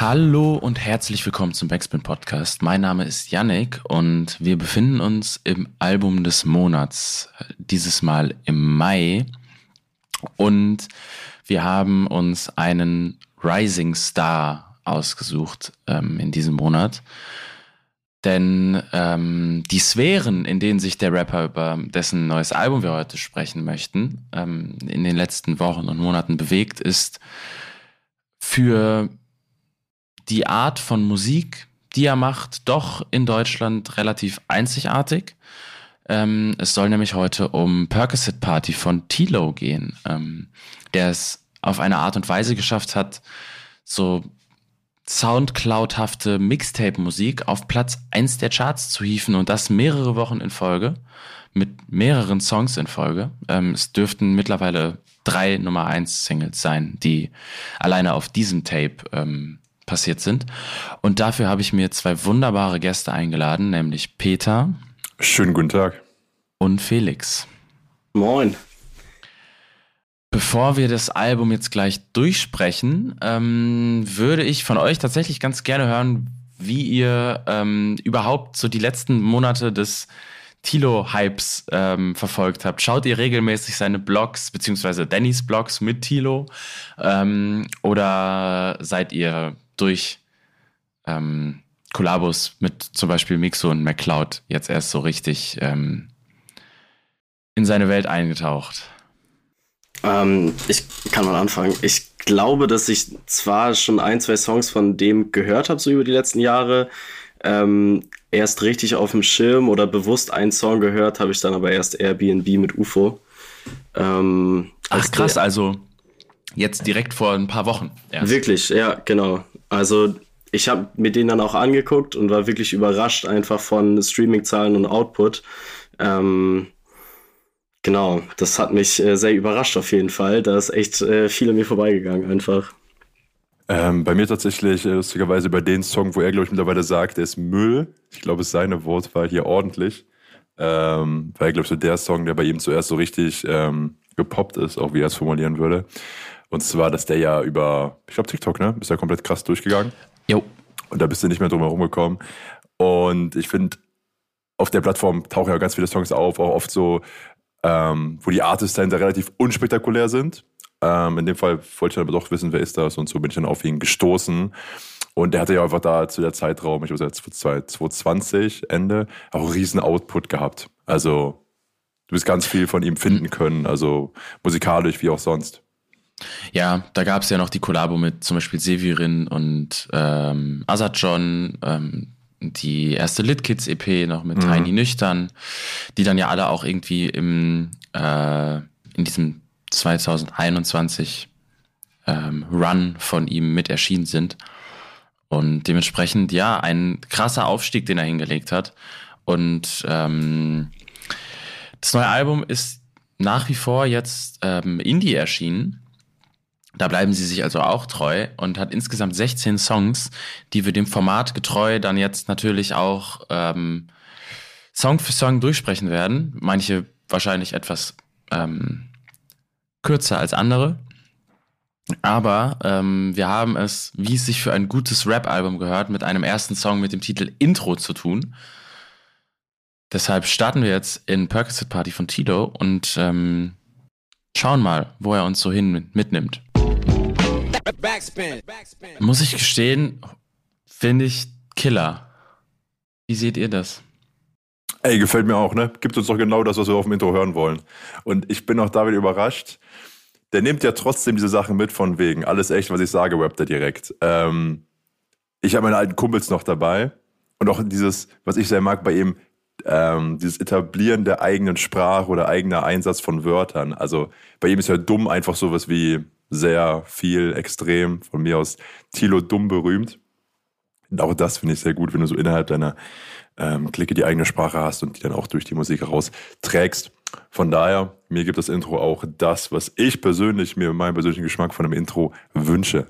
Hallo und herzlich willkommen zum Backspin Podcast. Mein Name ist Yannick und wir befinden uns im Album des Monats, dieses Mal im Mai. Und wir haben uns einen Rising Star ausgesucht ähm, in diesem Monat. Denn ähm, die Sphären, in denen sich der Rapper, über dessen neues Album wir heute sprechen möchten, ähm, in den letzten Wochen und Monaten bewegt, ist für die Art von Musik, die er macht, doch in Deutschland relativ einzigartig. Ähm, es soll nämlich heute um Percocet Party von Tilo gehen, ähm, der es auf eine Art und Weise geschafft hat, so Soundcloud-hafte Mixtape-Musik auf Platz 1 der Charts zu hieven und das mehrere Wochen in Folge mit mehreren Songs in Folge. Ähm, es dürften mittlerweile drei Nummer 1 Singles sein, die alleine auf diesem Tape ähm, passiert sind. Und dafür habe ich mir zwei wunderbare Gäste eingeladen, nämlich Peter. Schönen guten Tag. Und Felix. Moin. Bevor wir das Album jetzt gleich durchsprechen, ähm, würde ich von euch tatsächlich ganz gerne hören, wie ihr ähm, überhaupt so die letzten Monate des Tilo-Hypes ähm, verfolgt habt. Schaut ihr regelmäßig seine Blogs, beziehungsweise Dannys Blogs mit Tilo? Ähm, oder seid ihr durch ähm, Kollabos mit zum Beispiel Mixo und McCloud jetzt erst so richtig ähm, in seine Welt eingetaucht? Ähm, ich kann mal anfangen. Ich glaube, dass ich zwar schon ein, zwei Songs von dem gehört habe, so über die letzten Jahre. Ähm, erst richtig auf dem Schirm oder bewusst einen Song gehört, habe ich dann aber erst Airbnb mit UFO. Ähm, Ach krass, also jetzt direkt vor ein paar Wochen. Erst. Wirklich, ja, genau. Also ich habe mir den dann auch angeguckt und war wirklich überrascht einfach von Streaming-Zahlen und Output. Ähm, Genau, das hat mich äh, sehr überrascht auf jeden Fall. Da ist echt äh, viel an mir vorbeigegangen einfach. Ähm, bei mir tatsächlich äh, lustigerweise bei den Song, wo er, glaube ich, mittlerweile sagt, der ist Müll. Ich glaube, seine Wortwahl hier ordentlich. Ähm, weil, glaube ich, so der Song, der bei ihm zuerst so richtig ähm, gepoppt ist, auch wie er es formulieren würde. Und zwar, dass der ja über, ich glaube, TikTok, ne? Ist ja komplett krass durchgegangen. Jo. Und da bist du nicht mehr drum herum gekommen. Und ich finde, auf der Plattform tauchen ja ganz viele Songs auf, auch oft so ähm, wo die Artists dahinter relativ unspektakulär sind. Ähm, in dem Fall wollte ich dann aber doch wissen, wer ist das und so bin ich dann auf ihn gestoßen. Und der hatte ja einfach da zu der Zeitraum, ich glaube 2020 Ende, auch einen riesen Output gehabt. Also du wirst ganz viel von ihm finden können, also musikalisch wie auch sonst. Ja, da gab es ja noch die Kollabo mit zum Beispiel Severin und ähm, Azad John, ähm, die erste Lit Kids EP noch mit mhm. Tiny Nüchtern, die dann ja alle auch irgendwie im äh, in diesem 2021 ähm, Run von ihm mit erschienen sind. Und dementsprechend, ja, ein krasser Aufstieg, den er hingelegt hat. Und ähm, das neue Album ist nach wie vor jetzt ähm, Indie erschienen. Da bleiben sie sich also auch treu und hat insgesamt 16 Songs, die wir dem Format getreu dann jetzt natürlich auch ähm, Song für Song durchsprechen werden. Manche wahrscheinlich etwas ähm, kürzer als andere. Aber ähm, wir haben es, wie es sich für ein gutes Rap-Album gehört, mit einem ersten Song mit dem Titel Intro zu tun. Deshalb starten wir jetzt in Percocet Party von Tilo und ähm, schauen mal, wo er uns so hin mitnimmt. Backspin. Muss ich gestehen, finde ich Killer. Wie seht ihr das? Ey, gefällt mir auch, ne? Gibt uns doch genau das, was wir auf dem Intro hören wollen. Und ich bin auch da wieder überrascht. Der nimmt ja trotzdem diese Sachen mit von wegen. Alles echt, was ich sage, rappt er direkt. Ähm, ich habe meine alten Kumpels noch dabei. Und auch dieses, was ich sehr mag bei ihm, ähm, dieses Etablieren der eigenen Sprache oder eigener Einsatz von Wörtern. Also bei ihm ist ja dumm einfach sowas wie sehr viel, extrem, von mir aus Tilo dumm berühmt. Auch das finde ich sehr gut, wenn du so innerhalb deiner ähm, Clique die eigene Sprache hast und die dann auch durch die Musik herausträgst. Von daher, mir gibt das Intro auch das, was ich persönlich mir meinen persönlichen Geschmack von einem Intro wünsche.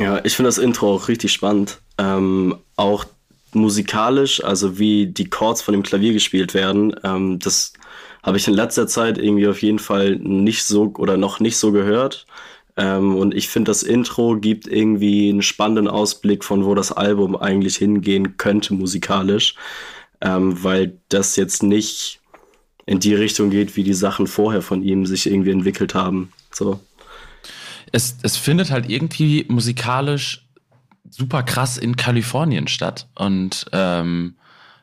Ja, ich finde das Intro auch richtig spannend. Ähm, auch musikalisch, also wie die Chords von dem Klavier gespielt werden, ähm, das habe ich in letzter Zeit irgendwie auf jeden Fall nicht so oder noch nicht so gehört. Ähm, und ich finde, das Intro gibt irgendwie einen spannenden Ausblick von, wo das Album eigentlich hingehen könnte musikalisch, ähm, weil das jetzt nicht in die Richtung geht, wie die Sachen vorher von ihm sich irgendwie entwickelt haben. So. Es, es findet halt irgendwie musikalisch super krass in Kalifornien statt und ähm,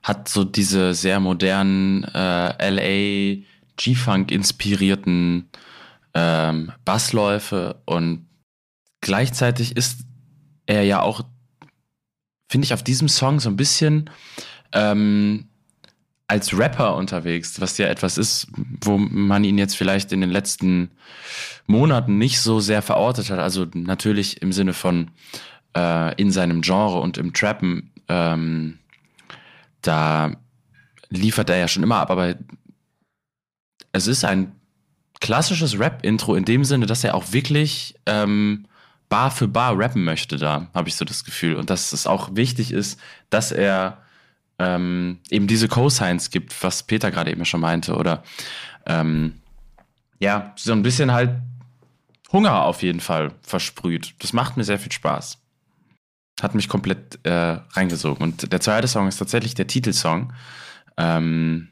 hat so diese sehr modernen äh, LA G-Funk inspirierten ähm, Bassläufe und gleichzeitig ist er ja auch, finde ich, auf diesem Song so ein bisschen ähm, als Rapper unterwegs, was ja etwas ist, wo man ihn jetzt vielleicht in den letzten Monaten nicht so sehr verortet hat. Also natürlich im Sinne von äh, in seinem Genre und im Trappen, ähm, da liefert er ja schon immer ab, aber es ist ein klassisches Rap-Intro in dem Sinne, dass er auch wirklich ähm, Bar für Bar rappen möchte, da habe ich so das Gefühl. Und dass es auch wichtig ist, dass er ähm, eben diese Cosigns gibt, was Peter gerade eben schon meinte, oder ähm, ja, so ein bisschen halt Hunger auf jeden Fall versprüht. Das macht mir sehr viel Spaß. Hat mich komplett äh, reingesogen. Und der zweite Song ist tatsächlich der Titelsong. Ähm,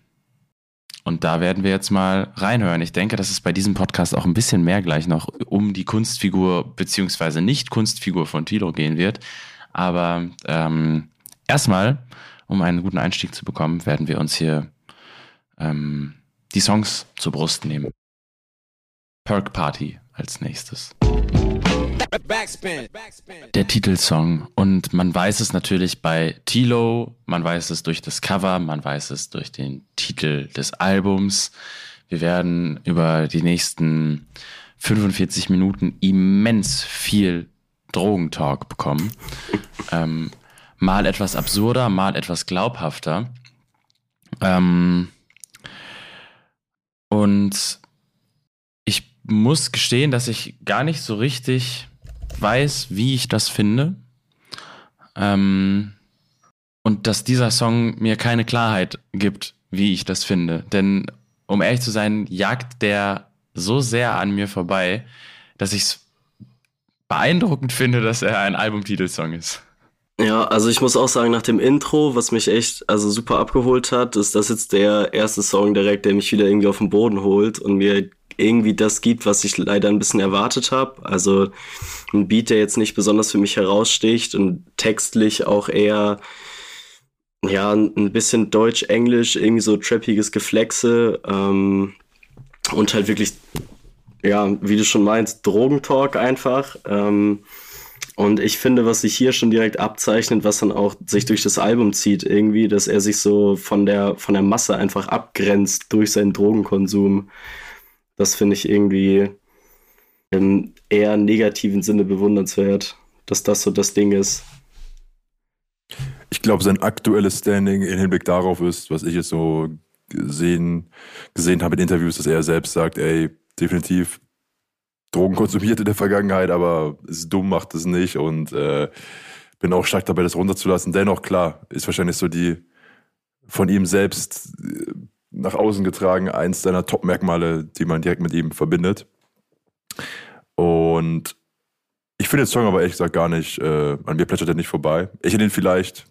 und da werden wir jetzt mal reinhören. Ich denke, dass es bei diesem Podcast auch ein bisschen mehr gleich noch um die Kunstfigur beziehungsweise Nicht-Kunstfigur von Tilo gehen wird. Aber ähm, erstmal um einen guten Einstieg zu bekommen, werden wir uns hier ähm, die Songs zur Brust nehmen. Perk Party als nächstes. Der Titelsong. Und man weiß es natürlich bei Tilo, man weiß es durch das Cover, man weiß es durch den Titel des Albums. Wir werden über die nächsten 45 Minuten immens viel Drogentalk bekommen. Ähm, mal etwas absurder, mal etwas glaubhafter. Ähm, und ich muss gestehen, dass ich gar nicht so richtig weiß, wie ich das finde. Ähm, und dass dieser Song mir keine Klarheit gibt, wie ich das finde. Denn um ehrlich zu sein, jagt der so sehr an mir vorbei, dass ich es beeindruckend finde, dass er ein Albumtitelsong ist. Ja, also ich muss auch sagen, nach dem Intro, was mich echt also super abgeholt hat, ist das jetzt der erste Song direkt, der mich wieder irgendwie auf den Boden holt und mir irgendwie das gibt, was ich leider ein bisschen erwartet habe. Also ein Beat, der jetzt nicht besonders für mich heraussticht und textlich auch eher ja ein bisschen Deutsch-Englisch, irgendwie so trappiges Geflexe ähm, und halt wirklich ja, wie du schon meinst, Drogentalk einfach. Ähm, und ich finde, was sich hier schon direkt abzeichnet, was dann auch sich durch das Album zieht, irgendwie, dass er sich so von der, von der Masse einfach abgrenzt durch seinen Drogenkonsum. Das finde ich irgendwie im eher negativen Sinne bewundernswert, dass das so das Ding ist. Ich glaube, sein aktuelles Standing im Hinblick darauf ist, was ich jetzt so gesehen, gesehen habe in Interviews, dass er selbst sagt, ey, definitiv Drogen konsumiert in der Vergangenheit, aber ist dumm, macht es nicht und äh, bin auch stark dabei, das runterzulassen. Dennoch, klar, ist wahrscheinlich so die von ihm selbst äh, nach außen getragen, eins seiner Top-Merkmale, die man direkt mit ihm verbindet. Und ich finde den Song aber ehrlich gesagt gar nicht, äh, an mir plätschert er nicht vorbei. Ich hätte ihn vielleicht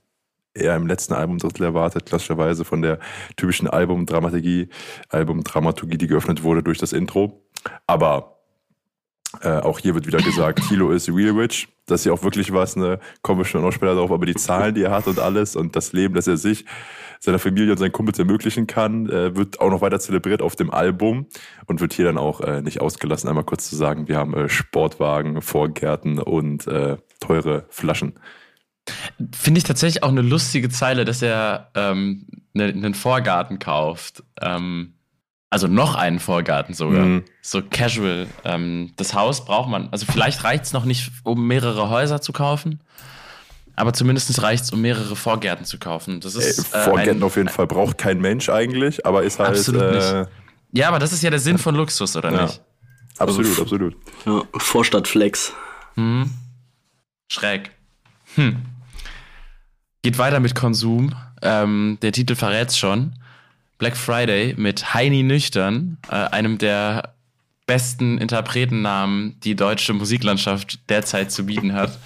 eher im letzten Albumdrittel erwartet, klassischerweise von der typischen Albumdramaturgie, Albumdramaturgie, die geöffnet wurde durch das Intro. Aber äh, auch hier wird wieder gesagt, Tilo ist real rich. Das ist ja auch wirklich was, ne? Kommen wir schon noch später drauf, aber die Zahlen, die er hat und alles und das Leben, das er sich, seiner Familie und seinen Kumpels ermöglichen kann, äh, wird auch noch weiter zelebriert auf dem Album und wird hier dann auch äh, nicht ausgelassen. Einmal kurz zu sagen, wir haben äh, Sportwagen, Vorgärten und äh, teure Flaschen. Finde ich tatsächlich auch eine lustige Zeile, dass er ähm, ne, einen Vorgarten kauft. Ähm, also noch einen Vorgarten sogar. Mhm. So casual. Ähm, das Haus braucht man. Also vielleicht reicht es noch nicht, um mehrere Häuser zu kaufen. aber zumindest reicht es, um mehrere Vorgärten zu kaufen. Das ist, Ey, Vorgärten äh, auf jeden Fall braucht kein Mensch eigentlich, aber ist halt. Absolut äh, nicht. Ja, aber das ist ja der Sinn von Luxus, oder ja. nicht? Absolut, also, absolut. Ja, Vorstadtflex. Hm. Schräg. Hm. Geht weiter mit Konsum. Ähm, der Titel verrät's schon. Black Friday mit Heini Nüchtern, äh, einem der besten Interpretennamen, die deutsche Musiklandschaft derzeit zu bieten hat.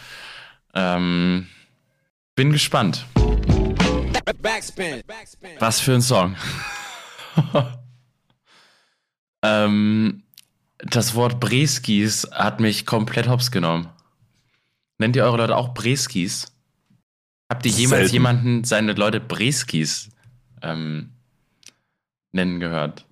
Ähm, bin gespannt. Was für ein Song. ähm, das Wort Breskis hat mich komplett hops genommen. Nennt ihr eure Leute auch Breskis? Habt ihr jemals Selten. jemanden seine Leute Breskis ähm, nennen gehört?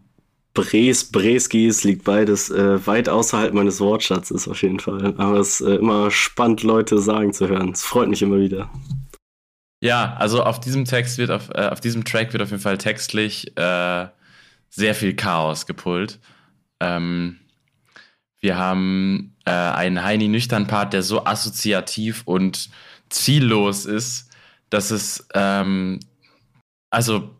Bres, Breskis liegt beides äh, weit außerhalb meines Wortschatzes auf jeden Fall. Aber es ist äh, immer spannend, Leute sagen zu hören. Es freut mich immer wieder. Ja, also auf diesem Text wird auf, äh, auf diesem Track wird auf jeden Fall textlich äh, sehr viel Chaos gepult. Ähm, wir haben äh, einen Heini nüchtern Part, der so assoziativ und ziellos ist, dass es ähm, also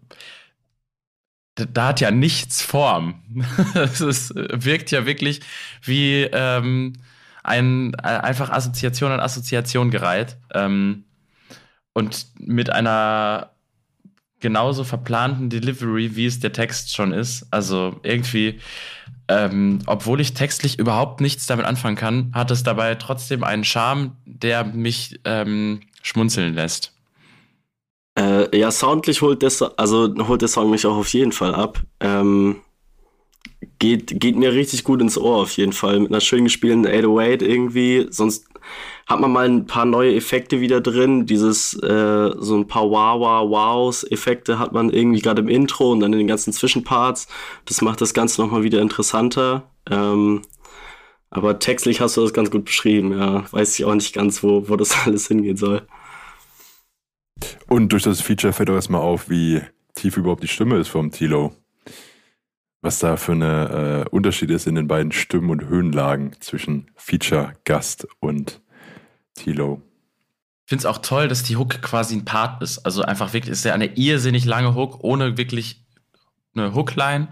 da hat ja nichts Form. Es wirkt ja wirklich wie ähm, ein äh, einfach Assoziation an Assoziation gereiht. Ähm, und mit einer genauso verplanten Delivery, wie es der Text schon ist. Also irgendwie, ähm, obwohl ich textlich überhaupt nichts damit anfangen kann, hat es dabei trotzdem einen Charme, der mich ähm, schmunzeln lässt. Äh, ja, soundlich holt der, also holt der Song mich auch auf jeden Fall ab. Ähm, geht, geht mir richtig gut ins Ohr auf jeden Fall. Mit einer schön gespielten 808 irgendwie. Sonst hat man mal ein paar neue Effekte wieder drin. Dieses, äh, so ein paar Wow-Wow-Wows-Effekte hat man irgendwie gerade im Intro und dann in den ganzen Zwischenparts. Das macht das Ganze nochmal wieder interessanter. Ähm, aber textlich hast du das ganz gut beschrieben, ja. Weiß ich auch nicht ganz, wo, wo das alles hingehen soll. Und durch das Feature fällt auch erstmal auf, wie tief überhaupt die Stimme ist vom Tilo. Was da für eine äh, Unterschied ist in den beiden Stimmen und Höhenlagen zwischen Feature, Gast und Tilo. Ich finde es auch toll, dass die Hook quasi ein Part ist. Also einfach wirklich, ist ja eine irrsinnig lange Hook, ohne wirklich eine Hookline.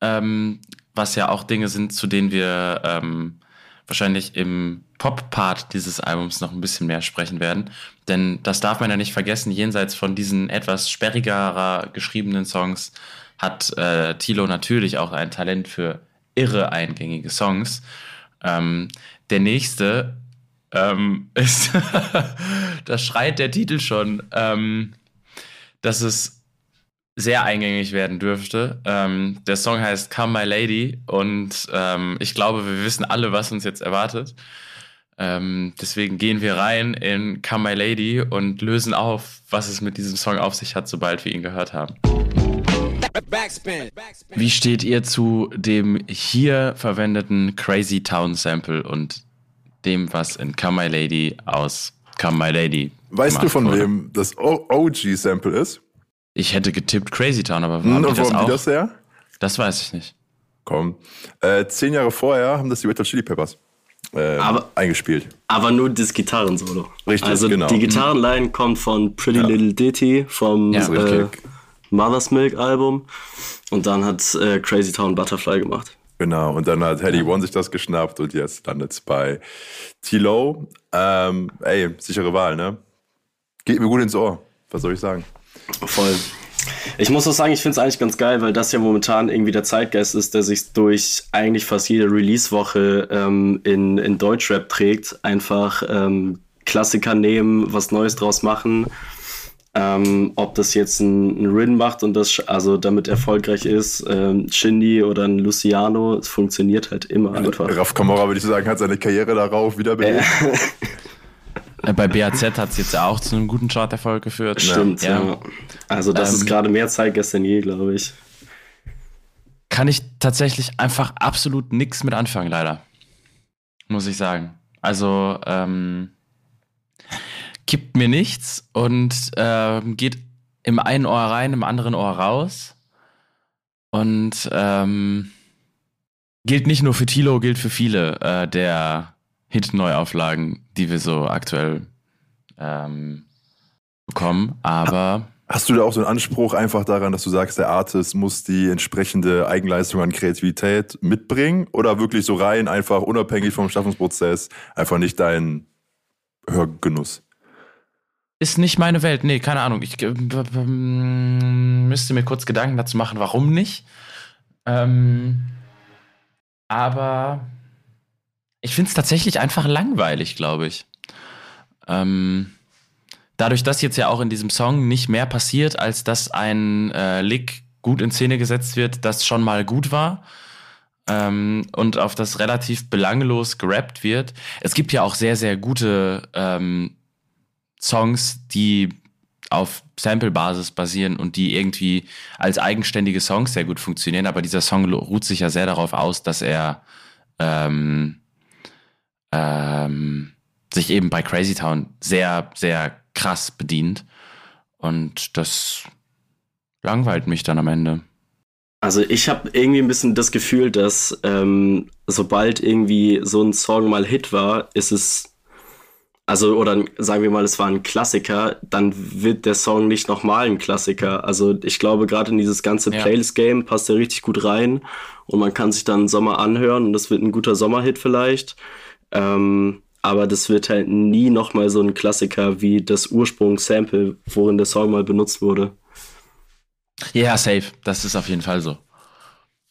Ähm, was ja auch Dinge sind, zu denen wir ähm, wahrscheinlich im Pop-Part dieses Albums noch ein bisschen mehr sprechen werden. Denn das darf man ja nicht vergessen, jenseits von diesen etwas sperrigerer geschriebenen Songs hat äh, Tilo natürlich auch ein Talent für irre eingängige Songs. Ähm, der nächste ähm, ist, da schreit der Titel schon, ähm, dass es sehr eingängig werden dürfte. Ähm, der Song heißt Come My Lady und ähm, ich glaube, wir wissen alle, was uns jetzt erwartet. Ähm, deswegen gehen wir rein in Come My Lady und lösen auf, was es mit diesem Song auf sich hat, sobald wir ihn gehört haben. Wie steht ihr zu dem hier verwendeten Crazy Town Sample und dem, was in Come My Lady aus Come My Lady. Weißt du, von wurde. wem das OG-Sample ist? Ich hätte getippt Crazy Town, aber warum hm, das auch? das her? Das weiß ich nicht. Komm. Äh, zehn Jahre vorher haben das die Red Hot Chili Peppers äh, aber, eingespielt. Aber nur das Gitarrensolo. Richtig, also genau. die Gitarrenline kommt von Pretty ja. Little Ditty vom ja. äh, Mother's Milk Album und dann hat äh, Crazy Town Butterfly gemacht. Genau, und dann hat Hedy One sich das geschnappt und jetzt landet es bei T-Low. Ähm, ey, sichere Wahl, ne? Geht mir gut ins Ohr. Was soll ich sagen? Voll. Ich muss auch sagen, ich finde es eigentlich ganz geil, weil das ja momentan irgendwie der Zeitgeist ist, der sich durch eigentlich fast jede Release-Woche ähm, in, in Deutschrap trägt. Einfach ähm, Klassiker nehmen, was Neues draus machen ähm, ob das jetzt ein, ein Rin macht und das also damit erfolgreich ist, ähm, Shindy oder ein Luciano, es funktioniert halt immer einfach. Raf Kamora, würde ich sagen, hat seine Karriere darauf wiederbelebt. Äh. Bei BAZ hat es jetzt auch zu einem guten Charterfolg geführt. Stimmt, ja. ja. Also das ähm, ist gerade mehr Zeit gestern je, glaube ich. Kann ich tatsächlich einfach absolut nichts mit anfangen, leider. Muss ich sagen. Also, ähm, kippt mir nichts und äh, geht im einen Ohr rein, im anderen Ohr raus. Und ähm, gilt nicht nur für Tilo, gilt für viele äh, der Hit-Neuauflagen, die wir so aktuell ähm, bekommen, aber. Hast du da auch so einen Anspruch einfach daran, dass du sagst, der Artist muss die entsprechende Eigenleistung an Kreativität mitbringen oder wirklich so rein, einfach unabhängig vom Schaffungsprozess, einfach nicht dein Hörgenuss? Ist nicht meine Welt. Nee, keine Ahnung. Ich äh, müsste mir kurz Gedanken dazu machen, warum nicht. Ähm, aber ich finde es tatsächlich einfach langweilig, glaube ich. Ähm, dadurch, dass jetzt ja auch in diesem Song nicht mehr passiert, als dass ein äh, Lick gut in Szene gesetzt wird, das schon mal gut war. Ähm, und auf das relativ belanglos gerappt wird. Es gibt ja auch sehr, sehr gute ähm, Songs, die auf Sample-Basis basieren und die irgendwie als eigenständige Songs sehr gut funktionieren, aber dieser Song ruht sich ja sehr darauf aus, dass er ähm, ähm, sich eben bei Crazy Town sehr, sehr krass bedient. Und das langweilt mich dann am Ende. Also ich habe irgendwie ein bisschen das Gefühl, dass ähm, sobald irgendwie so ein Song mal Hit war, ist es also oder sagen wir mal, es war ein Klassiker, dann wird der Song nicht nochmal ein Klassiker. Also ich glaube, gerade in dieses ganze ja. Playlist-Game passt er richtig gut rein und man kann sich dann Sommer anhören und das wird ein guter Sommerhit vielleicht. Ähm, aber das wird halt nie nochmal so ein Klassiker wie das Ursprungssample, worin der Song mal benutzt wurde. Ja, safe. Das ist auf jeden Fall so.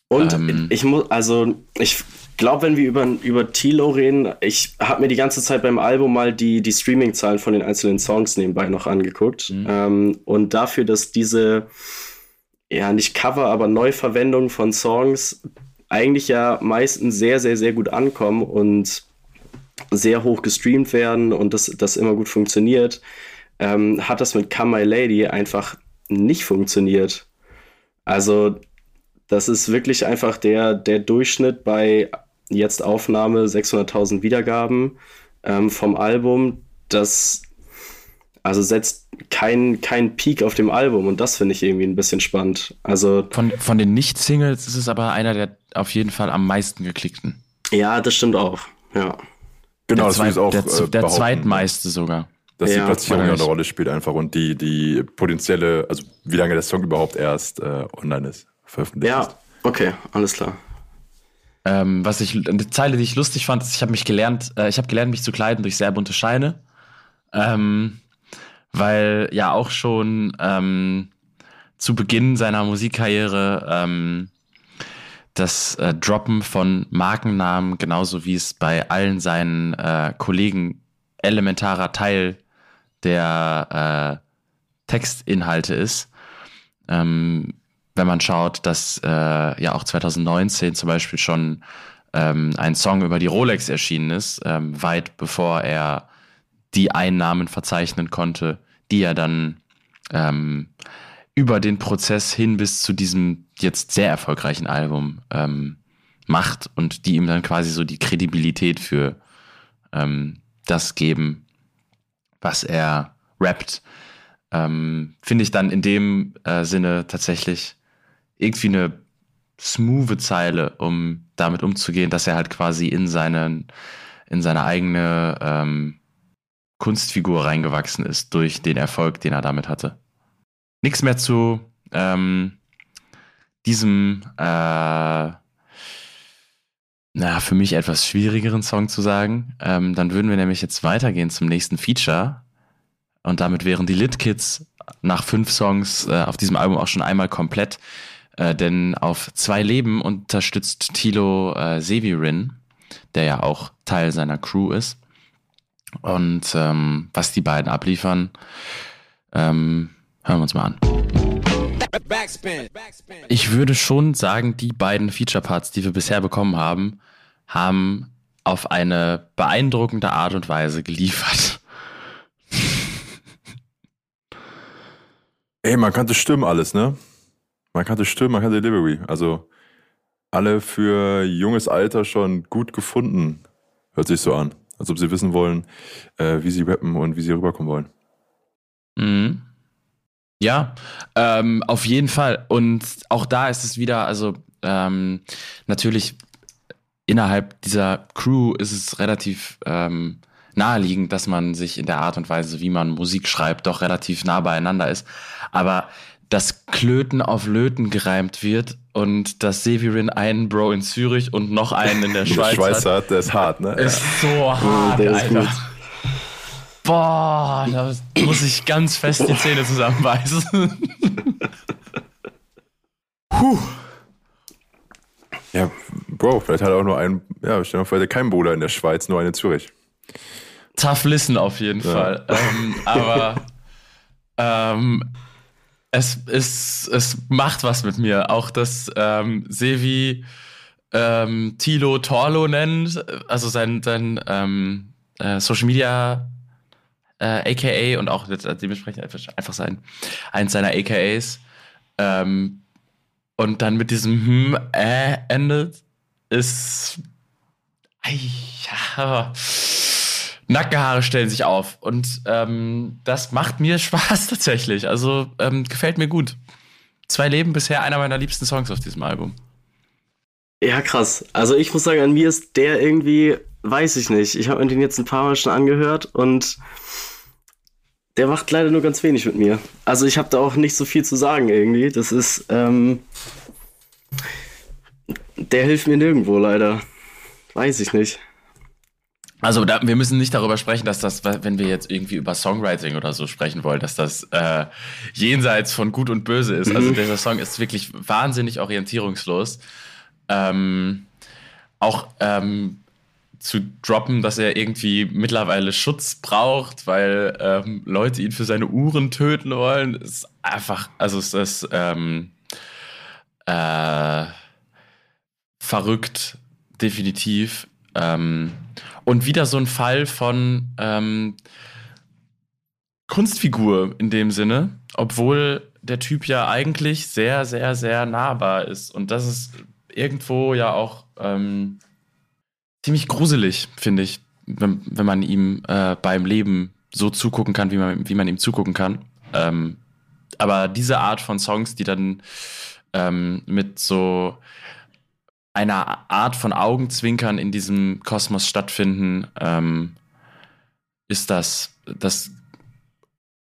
Und ähm, ich muss, also ich glaube, wenn wir über, über Tilo reden, ich habe mir die ganze Zeit beim Album mal die, die Streaming-Zahlen von den einzelnen Songs nebenbei noch angeguckt. Mhm. Ähm, und dafür, dass diese, ja, nicht Cover, aber Neuverwendung von Songs eigentlich ja meistens sehr, sehr, sehr gut ankommen und sehr hoch gestreamt werden und das, das immer gut funktioniert, ähm, hat das mit Come My Lady einfach nicht funktioniert. Also, das ist wirklich einfach der, der Durchschnitt bei jetzt Aufnahme 600.000 Wiedergaben ähm, vom Album. Das also setzt kein, kein Peak auf dem Album und das finde ich irgendwie ein bisschen spannend. Also von, von den Nicht-Singles ist es aber einer der auf jeden Fall am meisten geklickten. Ja, das stimmt auch. Ja. Genau, der das ist auch der, äh, der zweitmeiste sogar. Dass ja, die Platzierung eine Rolle spielt einfach und die, die potenzielle, also wie lange der Song überhaupt erst äh, online ist, veröffentlicht Ja, ist. okay, alles klar. Ähm, was ich, eine Zeile, die ich lustig fand, ist, ich habe mich gelernt, äh, ich habe gelernt, mich zu kleiden durch sehr bunte Scheine. Ähm, weil ja auch schon ähm, zu Beginn seiner Musikkarriere ähm, das äh, Droppen von Markennamen, genauso wie es bei allen seinen äh, Kollegen elementarer Teil der äh, Textinhalte ist. Ähm, wenn man schaut, dass äh, ja auch 2019 zum Beispiel schon ähm, ein Song über die Rolex erschienen ist, ähm, weit bevor er die Einnahmen verzeichnen konnte, die er dann ähm, über den Prozess hin bis zu diesem jetzt sehr erfolgreichen Album ähm, macht und die ihm dann quasi so die Kredibilität für ähm, das geben, was er rappt, ähm, finde ich dann in dem äh, Sinne tatsächlich irgendwie eine smooth Zeile, um damit umzugehen, dass er halt quasi in seinen in seine eigene ähm, Kunstfigur reingewachsen ist durch den Erfolg, den er damit hatte. Nichts mehr zu ähm, diesem, äh, na, für mich etwas schwierigeren Song zu sagen. Ähm, dann würden wir nämlich jetzt weitergehen zum nächsten Feature. Und damit wären die Lit Kids nach fünf Songs äh, auf diesem Album auch schon einmal komplett. Äh, denn auf zwei Leben unterstützt Tilo äh, Severin, der ja auch Teil seiner Crew ist. Und ähm, was die beiden abliefern, ähm, hören wir uns mal an. Ich würde schon sagen, die beiden Feature-Parts, die wir bisher bekommen haben, haben auf eine beeindruckende Art und Weise geliefert. Ey, man kannte Stimmen alles, ne? Man kannte Stimmen, man kannte Delivery. Also alle für junges Alter schon gut gefunden. Hört sich so an als ob sie wissen wollen, äh, wie sie rappen und wie sie rüberkommen wollen. Mhm. Ja, ähm, auf jeden Fall. Und auch da ist es wieder, also ähm, natürlich innerhalb dieser Crew ist es relativ ähm, naheliegend, dass man sich in der Art und Weise, wie man Musik schreibt, doch relativ nah beieinander ist. Aber dass Klöten auf Löten gereimt wird und dass Severin einen Bro in Zürich und noch einen in der Schweiz, Schweiz hat, hat, der ist hart, ne? ist so hart, der ist Alter. gut. Boah, da muss ich ganz fest die Zähne zusammenbeißen. Ja, Bro, vielleicht hat er auch nur einen, ja, stell mal vor, er keinen Bruder in der Schweiz, nur einen in Zürich. Tough Listen auf jeden Fall. Ähm, aber ähm, es, ist, es macht was mit mir. Auch dass ähm, Sevi ähm, Tilo Torlo nennt, also sein, sein ähm, äh, Social Media äh, AKA und auch dementsprechend einfach, einfach sein, eins seiner AKAs. Ähm, und dann mit diesem hm, äh endet, ist. Ei, ja, Nackenhaare stellen sich auf. Und ähm, das macht mir Spaß tatsächlich. Also ähm, gefällt mir gut. Zwei Leben bisher einer meiner liebsten Songs auf diesem Album. Ja, krass. Also ich muss sagen, an mir ist der irgendwie, weiß ich nicht. Ich habe mir den jetzt ein paar Mal schon angehört und der macht leider nur ganz wenig mit mir. Also ich habe da auch nicht so viel zu sagen irgendwie. Das ist, ähm, der hilft mir nirgendwo leider. Weiß ich nicht. Also da, wir müssen nicht darüber sprechen, dass das, wenn wir jetzt irgendwie über Songwriting oder so sprechen wollen, dass das äh, jenseits von Gut und Böse ist. Also dieser Song ist wirklich wahnsinnig orientierungslos. Ähm, auch ähm, zu droppen, dass er irgendwie mittlerweile Schutz braucht, weil ähm, Leute ihn für seine Uhren töten wollen, ist einfach, also es ist ähm, äh, verrückt, definitiv. Ähm, und wieder so ein Fall von ähm, Kunstfigur in dem Sinne, obwohl der Typ ja eigentlich sehr, sehr, sehr nahbar ist. Und das ist irgendwo ja auch ähm, ziemlich gruselig, finde ich, wenn, wenn man ihm äh, beim Leben so zugucken kann, wie man, wie man ihm zugucken kann. Ähm, aber diese Art von Songs, die dann ähm, mit so einer Art von Augenzwinkern in diesem Kosmos stattfinden, ähm, ist das, das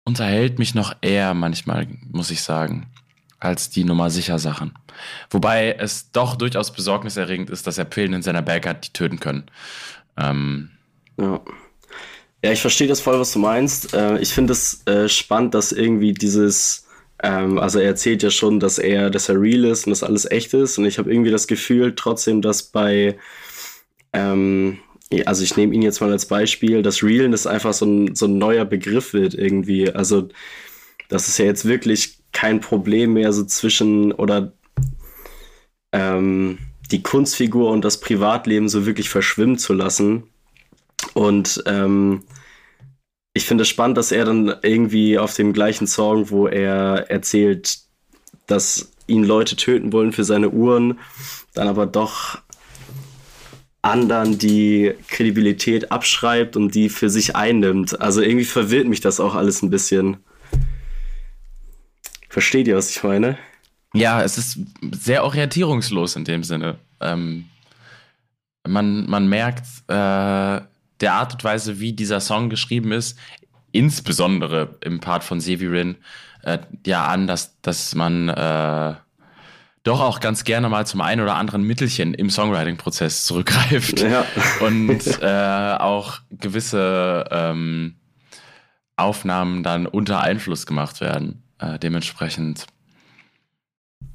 unterhält mich noch eher manchmal, muss ich sagen, als die Nummer sicher Sachen. Wobei es doch durchaus besorgniserregend ist, dass er Pillen in seiner Bag hat, die töten können. Ähm, Ja. Ja, ich verstehe das voll, was du meinst. Äh, ich finde es äh, spannend, dass irgendwie dieses, ähm, also er erzählt ja schon, dass er, dass er real ist und dass alles echt ist. Und ich habe irgendwie das Gefühl trotzdem, dass bei, ähm, also ich nehme ihn jetzt mal als Beispiel, dass Realen ist einfach so ein, so ein neuer Begriff wird irgendwie. Also das ist ja jetzt wirklich kein Problem mehr so zwischen oder ähm, die Kunstfigur und das Privatleben so wirklich verschwimmen zu lassen. Und ähm, ich finde es spannend, dass er dann irgendwie auf dem gleichen Song, wo er erzählt, dass ihn Leute töten wollen für seine Uhren, dann aber doch anderen die Kredibilität abschreibt und die für sich einnimmt. Also irgendwie verwirrt mich das auch alles ein bisschen. Versteht ihr, was ich meine? Ja, es ist sehr orientierungslos in dem Sinne. Ähm, man, man merkt äh, der Art und Weise, wie dieser Song geschrieben ist, insbesondere im Part von Severin, äh, ja an, dass, dass man äh, doch auch ganz gerne mal zum einen oder anderen Mittelchen im Songwriting-Prozess zurückgreift Ja. und äh, auch gewisse ähm, Aufnahmen dann unter Einfluss gemacht werden. Äh, dementsprechend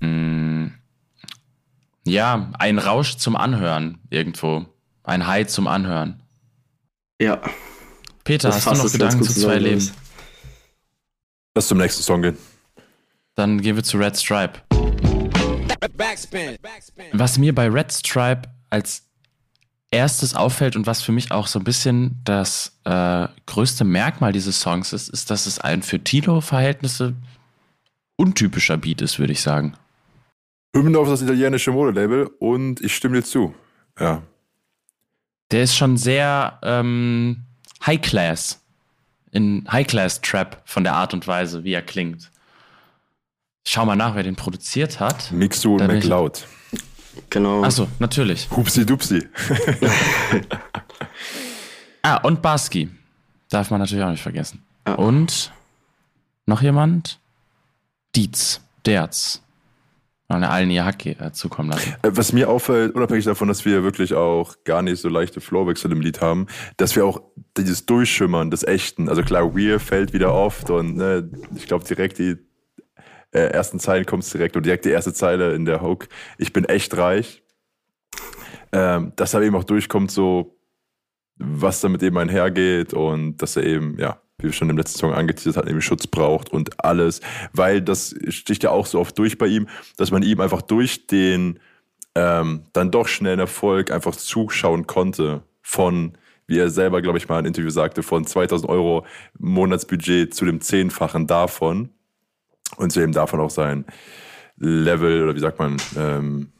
mh, ja, ein Rausch zum Anhören irgendwo. Ein High zum Anhören. Ja. Peter, Das hast du noch Gedanken zu zwei Leben? Lass zum nächsten Song gehen. Dann gehen wir zu Red Stripe. Was mir bei Red Stripe als erstes auffällt und was für mich auch so ein bisschen das äh, größte Merkmal dieses Songs ist, ist, dass es ein für Tilo-Verhältnisse untypischer Beat ist, würde ich sagen. Hymne auf das italienische Modelabel und ich stimme dir zu. Ja. Der ist schon sehr ähm, High Class. In High Class Trap von der Art und Weise, wie er klingt. Schau mal nach, wer den produziert hat. Mixu und McLeod. Genau. Achso, natürlich. Hupsi Dupsi. Ah, und Barski. Darf man natürlich auch nicht vergessen. Ja. Und noch jemand? Dietz, Derz. Eine allen ihr Hack äh, zukommen lassen. Äh, was mir auffällt, unabhängig davon, dass wir wirklich auch gar nicht so leichte Flowwechsel im Lied haben, dass wir auch dieses Durchschimmern des Echten, also klar, Weir fällt wieder oft und ne, ich glaube direkt die äh, ersten Zeilen kommt es direkt und direkt die erste Zeile in der Hook, ich bin echt reich. Ähm, dass er eben auch durchkommt, so was damit eben einhergeht und dass er eben, ja, wie wir schon im letzten Song angeteasert hatten, eben Schutz braucht und alles, weil das sticht ja auch so oft durch bei ihm, dass man ihm einfach durch den ähm, dann doch schnellen Erfolg einfach zuschauen konnte von, wie er selber, glaube ich, mal im Interview sagte, von 2000 Euro Monatsbudget zu dem Zehnfachen davon und zu eben davon auch sein Level oder wie sagt man, ähm,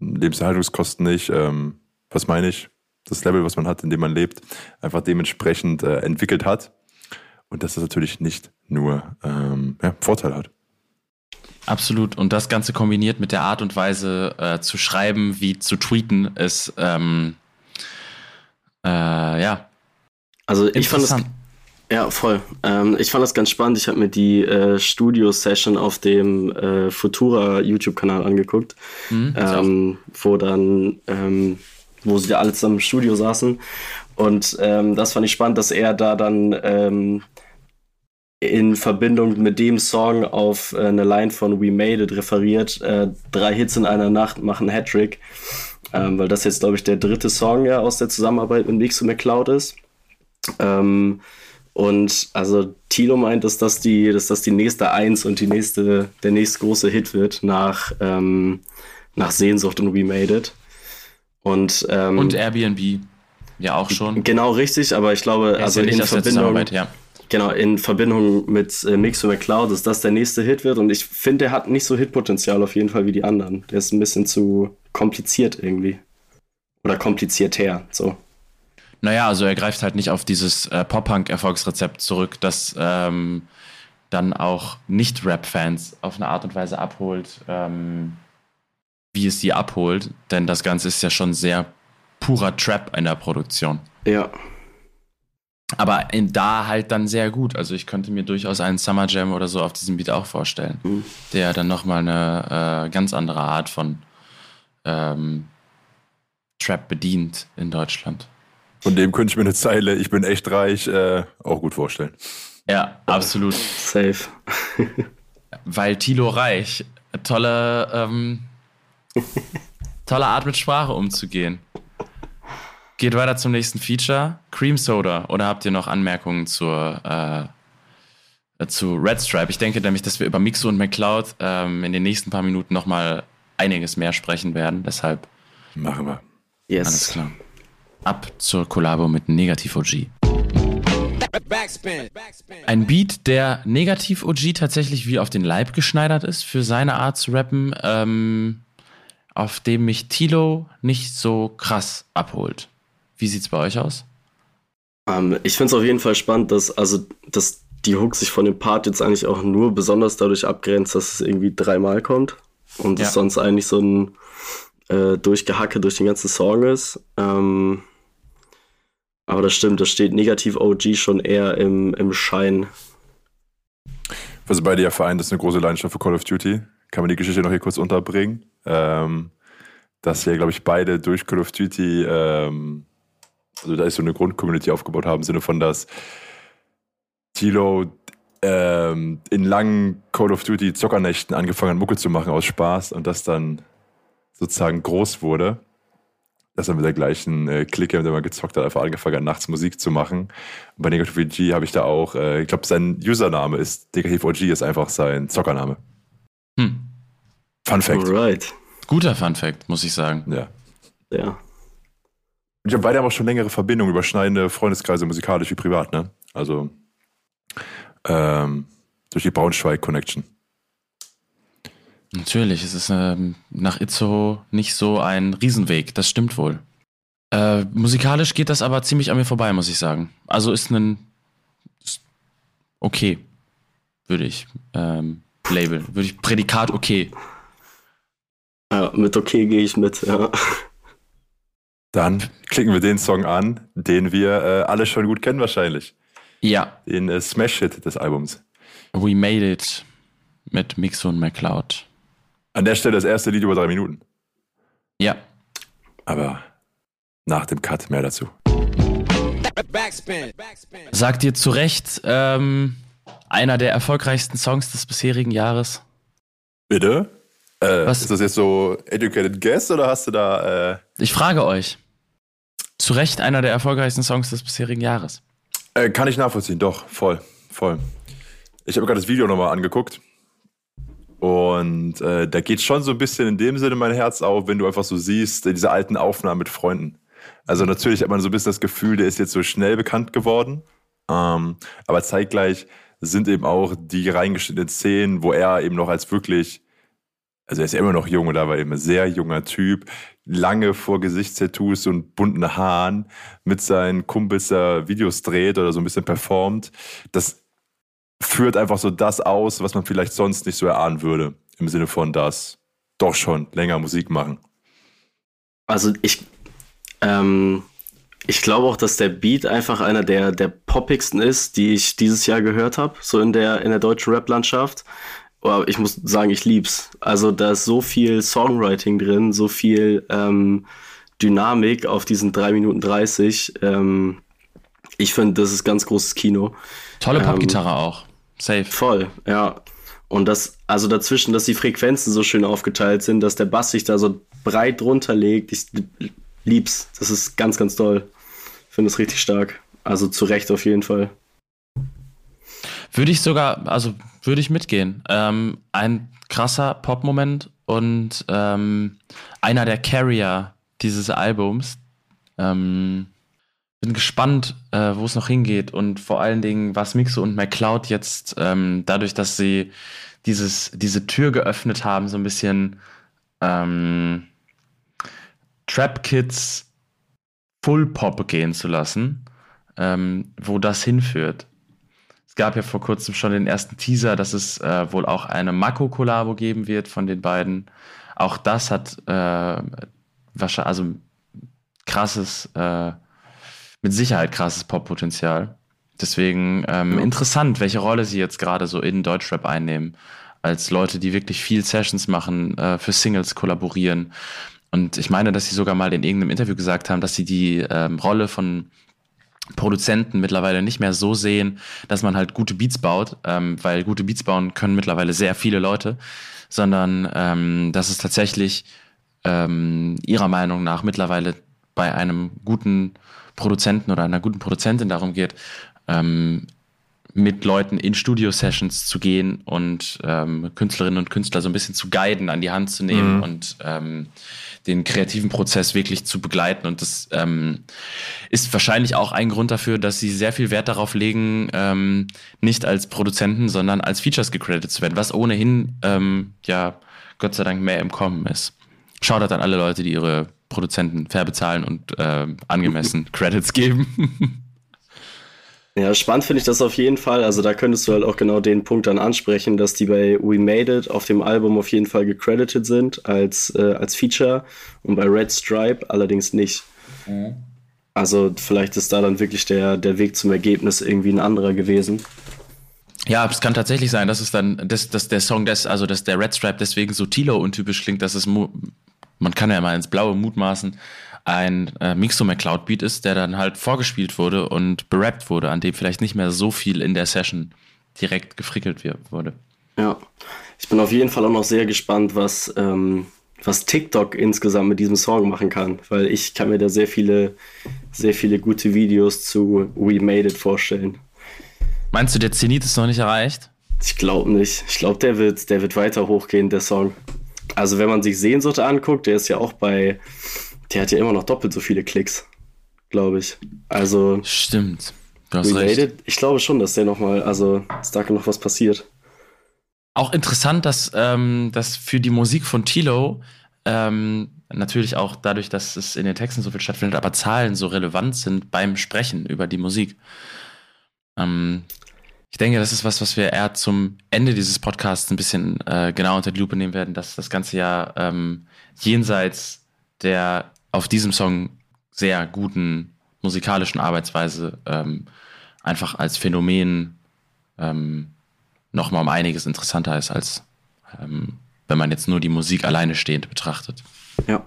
Lebenserhaltungskosten nicht, ähm, was meine ich? Das Level, was man hat, in dem man lebt, einfach dementsprechend äh, entwickelt hat. Und dass das natürlich nicht nur ähm, ja, Vorteil hat. Absolut. Und das Ganze kombiniert mit der Art und Weise äh, zu schreiben, wie zu tweeten, ist ähm, äh, ja. Also ich fand es ja, voll. Ähm, ich fand das ganz spannend. Ich habe mir die äh, Studio-Session auf dem äh, Futura YouTube-Kanal angeguckt, mhm, ähm, wo dann, ähm, wo sie alle zusammen im Studio saßen. Und ähm, das fand ich spannend, dass er da dann ähm, in Verbindung mit dem Song auf äh, eine Line von We Made It referiert. Äh, drei Hits in einer Nacht machen Hattrick. Ähm, weil das jetzt, glaube ich, der dritte Song ja aus der Zusammenarbeit mit Mixo McCloud ist. Ähm, und also Tilo meint, dass das die, dass das die nächste Eins und die nächste, der nächste große Hit wird nach, ähm, nach Sehnsucht und We Made It. Und, ähm, und Airbnb. Ja, auch schon. Genau richtig, aber ich glaube, also ja in Verbindung, ja. Genau, in Verbindung mit äh, Mixo McCloud, dass das der nächste Hit wird. Und ich finde, der hat nicht so Hitpotenzial auf jeden Fall wie die anderen. Der ist ein bisschen zu kompliziert irgendwie. Oder komplizierter, so. Naja, also er greift halt nicht auf dieses äh, Pop-Punk-Erfolgsrezept zurück, das ähm, dann auch Nicht-Rap-Fans auf eine Art und Weise abholt, ähm, wie es sie abholt. Denn das Ganze ist ja schon sehr purer Trap in der Produktion. Ja. Aber in, da halt dann sehr gut. Also ich könnte mir durchaus einen Summer Jam oder so auf diesem Beat auch vorstellen, mhm. der dann nochmal eine äh, ganz andere Art von ähm, Trap bedient in Deutschland. Von dem könnte ich mir eine Zeile, ich bin echt reich, äh, auch gut vorstellen. Ja, absolut. Safe. Weil Tilo Reich, tolle, ähm, tolle Art mit Sprache umzugehen. Geht weiter zum nächsten Feature. Cream Soda. Oder habt ihr noch Anmerkungen zur, äh, zu Red Stripe? Ich denke nämlich, dass wir über Mixo und McCloud ähm, in den nächsten paar Minuten nochmal einiges mehr sprechen werden. Deshalb machen wir. Yes. Alles klar ab zur Kollabo mit Negativ OG. Ein Beat, der Negativ OG tatsächlich wie auf den Leib geschneidert ist für seine Art zu rappen, ähm, auf dem mich Tilo nicht so krass abholt. Wie sieht's bei euch aus? Um, ähm, ich finde es auf jeden Fall spannend, dass, also, dass die Hook sich von dem Part jetzt eigentlich auch nur besonders dadurch abgrenzt, dass es irgendwie dreimal kommt und ja. es sonst eigentlich so ein äh, Durchgehacke durch den ganzen Song ist. Ähm, aber das stimmt, das steht negativ OG schon eher im, im Schein. Was beide ja vereint, ist eine große Leidenschaft für Call of Duty. Kann man die Geschichte noch hier kurz unterbringen? Ähm, dass wir, glaube ich, beide durch Call of Duty, ähm, also da ist so eine Grundcommunity aufgebaut haben, im Sinne von, dass Tilo ähm, in langen Call of Duty Zockernächten angefangen hat, Mucke zu machen aus Spaß und das dann sozusagen groß wurde dass er mit der gleichen äh, Clique, mit der man gezockt hat, einfach angefangen hat, nachts Musik zu machen. Und bei Negative OG habe ich da auch, äh, ich glaube, sein Username ist, Negative OG ist einfach sein Zockername. Hm. Fun Fact. Alright. Guter Fun Fact, muss ich sagen. Ja. Ja. Und ich habe beide aber schon längere Verbindungen, überschneidende Freundeskreise, musikalisch wie privat, ne? Also, ähm, durch die Braunschweig-Connection. Natürlich, es ist ähm, nach Itzo nicht so ein Riesenweg, das stimmt wohl. Äh, musikalisch geht das aber ziemlich an mir vorbei, muss ich sagen. Also ist ein ist okay, würde ich ähm, labeln, würde ich Prädikat okay. Ja, mit okay gehe ich mit, ja. Dann klicken wir den Song an, den wir äh, alle schon gut kennen wahrscheinlich. Ja. Den äh, Smash-Hit des Albums. We Made It mit Mixo und McCloud. An der Stelle das erste Lied über drei Minuten. Ja. Aber nach dem Cut mehr dazu. Sagt ihr zu Recht, ähm, einer der erfolgreichsten Songs des bisherigen Jahres? Bitte? Äh, Was? Ist das jetzt so educated guess oder hast du da... Äh, Ich frage euch. Zu Recht einer der erfolgreichsten Songs des bisherigen Jahres. Äh, kann ich nachvollziehen, doch, voll, voll. Ich habe gerade das Video nochmal angeguckt. Und äh, da geht schon so ein bisschen in dem Sinne mein Herz auf, wenn du einfach so siehst, diese alten Aufnahmen mit Freunden. Also natürlich hat man so ein bisschen das Gefühl, der ist jetzt so schnell bekannt geworden. Ähm, aber zeitgleich sind eben auch die reingeschnittenen Szenen, wo er eben noch als wirklich, also er ist ja immer noch jung und da war eben ein sehr junger Typ, lange vor Gesichtstattoos und bunten Haaren mit seinen Kumpels da Videos dreht oder so ein bisschen performt. Das führt einfach so das aus, was man vielleicht sonst nicht so erahnen würde. Im Sinne von das doch schon länger Musik machen. Also ich, ähm, ich glaube auch, dass der Beat einfach einer der, der poppigsten ist, die ich dieses Jahr gehört habe, so in der, in der deutschen Rap-Landschaft. Aber ich muss sagen, ich lieb's. Also da ist so viel Songwriting drin, so viel ähm, Dynamik auf diesen 3 Minuten 30. Ähm, ich finde, das ist ganz großes Kino. Tolle Ähm, Popgitarre auch. Safe. Voll, ja. Und das, also dazwischen, dass die Frequenzen so schön aufgeteilt sind, dass der Bass sich da so breit drunter legt. Ich lieb's. Das ist ganz, ganz toll. Finde es richtig stark. Also zu Recht auf jeden Fall. Würde ich sogar, also würde ich mitgehen. Ähm, ein krasser Pop-Moment und ähm, einer der Carrier dieses Albums. Ähm, bin gespannt, äh, wo es noch hingeht und vor allen Dingen, was Mixo und McCloud jetzt ähm, dadurch, dass sie dieses, diese Tür geöffnet haben, so ein bisschen ähm, Trap Kids Full Pop gehen zu lassen, ähm, wo das hinführt. Es gab ja vor kurzem schon den ersten Teaser, dass es äh, wohl auch eine Mako-Kollabo geben wird von den beiden. Auch das hat äh, wahrscheinlich, also krasses, äh, mit Sicherheit krasses Pop-Potenzial. Deswegen ähm, interessant, welche Rolle sie jetzt gerade so in Deutschrap einnehmen. Als Leute, die wirklich viel Sessions machen, äh, für Singles kollaborieren. Und ich meine, dass sie sogar mal in irgendeinem Interview gesagt haben, dass sie die ähm, Rolle von Produzenten mittlerweile nicht mehr so sehen, dass man halt gute Beats baut, ähm, weil gute Beats bauen können mittlerweile sehr viele Leute, sondern ähm, dass es tatsächlich ähm, ihrer Meinung nach mittlerweile bei einem guten Produzenten oder einer guten Produzentin darum geht, ähm, mit Leuten in Studio-Sessions zu gehen und ähm, Künstlerinnen und Künstler so ein bisschen zu guiden, an die Hand zu nehmen Mhm. und ähm, den kreativen Prozess wirklich zu begleiten. Und das ähm, ist wahrscheinlich auch ein Grund dafür, dass sie sehr viel Wert darauf legen, ähm, nicht als Produzenten, sondern als Features gecredited zu werden, was ohnehin ähm, ja Gott sei Dank mehr im Kommen ist. Shoutout an alle Leute, die ihre Produzenten fair bezahlen und ähm, angemessen Credits geben. Ja, spannend finde ich das auf jeden Fall. Also da könntest du halt auch genau den Punkt dann ansprechen, dass die bei We Made It auf dem Album auf jeden Fall gecredited sind als, äh, als Feature und bei Red Stripe allerdings nicht. Also vielleicht ist da dann wirklich der, der Weg zum Ergebnis irgendwie ein anderer gewesen. Ja, es kann tatsächlich sein, dass es dann, dass, dass der Song, des, also dass der Red Stripe deswegen so Tilo-untypisch klingt, dass es, man kann ja mal ins Blaue mutmaßen, ein äh, Mixo McCloud Beat ist, der dann halt vorgespielt wurde und berappt wurde, an dem vielleicht nicht mehr so viel in der Session direkt gefrickelt wurde. Ja, ich bin auf jeden Fall auch noch sehr gespannt, was, ähm, was TikTok insgesamt mit diesem Song machen kann, weil ich kann mir da sehr viele, sehr viele gute Videos zu We Made It vorstellen. Meinst du, der Zenit ist noch nicht erreicht? Ich glaube nicht. Ich glaube, der wird, der wird weiter hochgehen, der Song. Also wenn man sich Sehnsucht anguckt, der ist ja auch bei, der hat ja immer noch doppelt so viele Klicks, glaube ich. Also Stimmt. Du hast We recht. Ich glaube schon, dass der nochmal, also dass da noch was passiert. Auch interessant, dass, ähm, dass für die Musik von Tilo ähm, natürlich auch dadurch, dass es in den Texten so viel stattfindet, aber Zahlen so relevant sind beim Sprechen über die Musik. Ähm, ich denke, das ist was, was wir eher zum Ende dieses Podcasts ein bisschen äh, genau unter die Lupe nehmen werden, dass das ganze Jahr ähm, jenseits der auf diesem Song sehr guten musikalischen Arbeitsweise ähm, einfach als Phänomen ähm, nochmal um einiges interessanter ist, als ähm, wenn man jetzt nur die Musik alleine stehend betrachtet. Ja.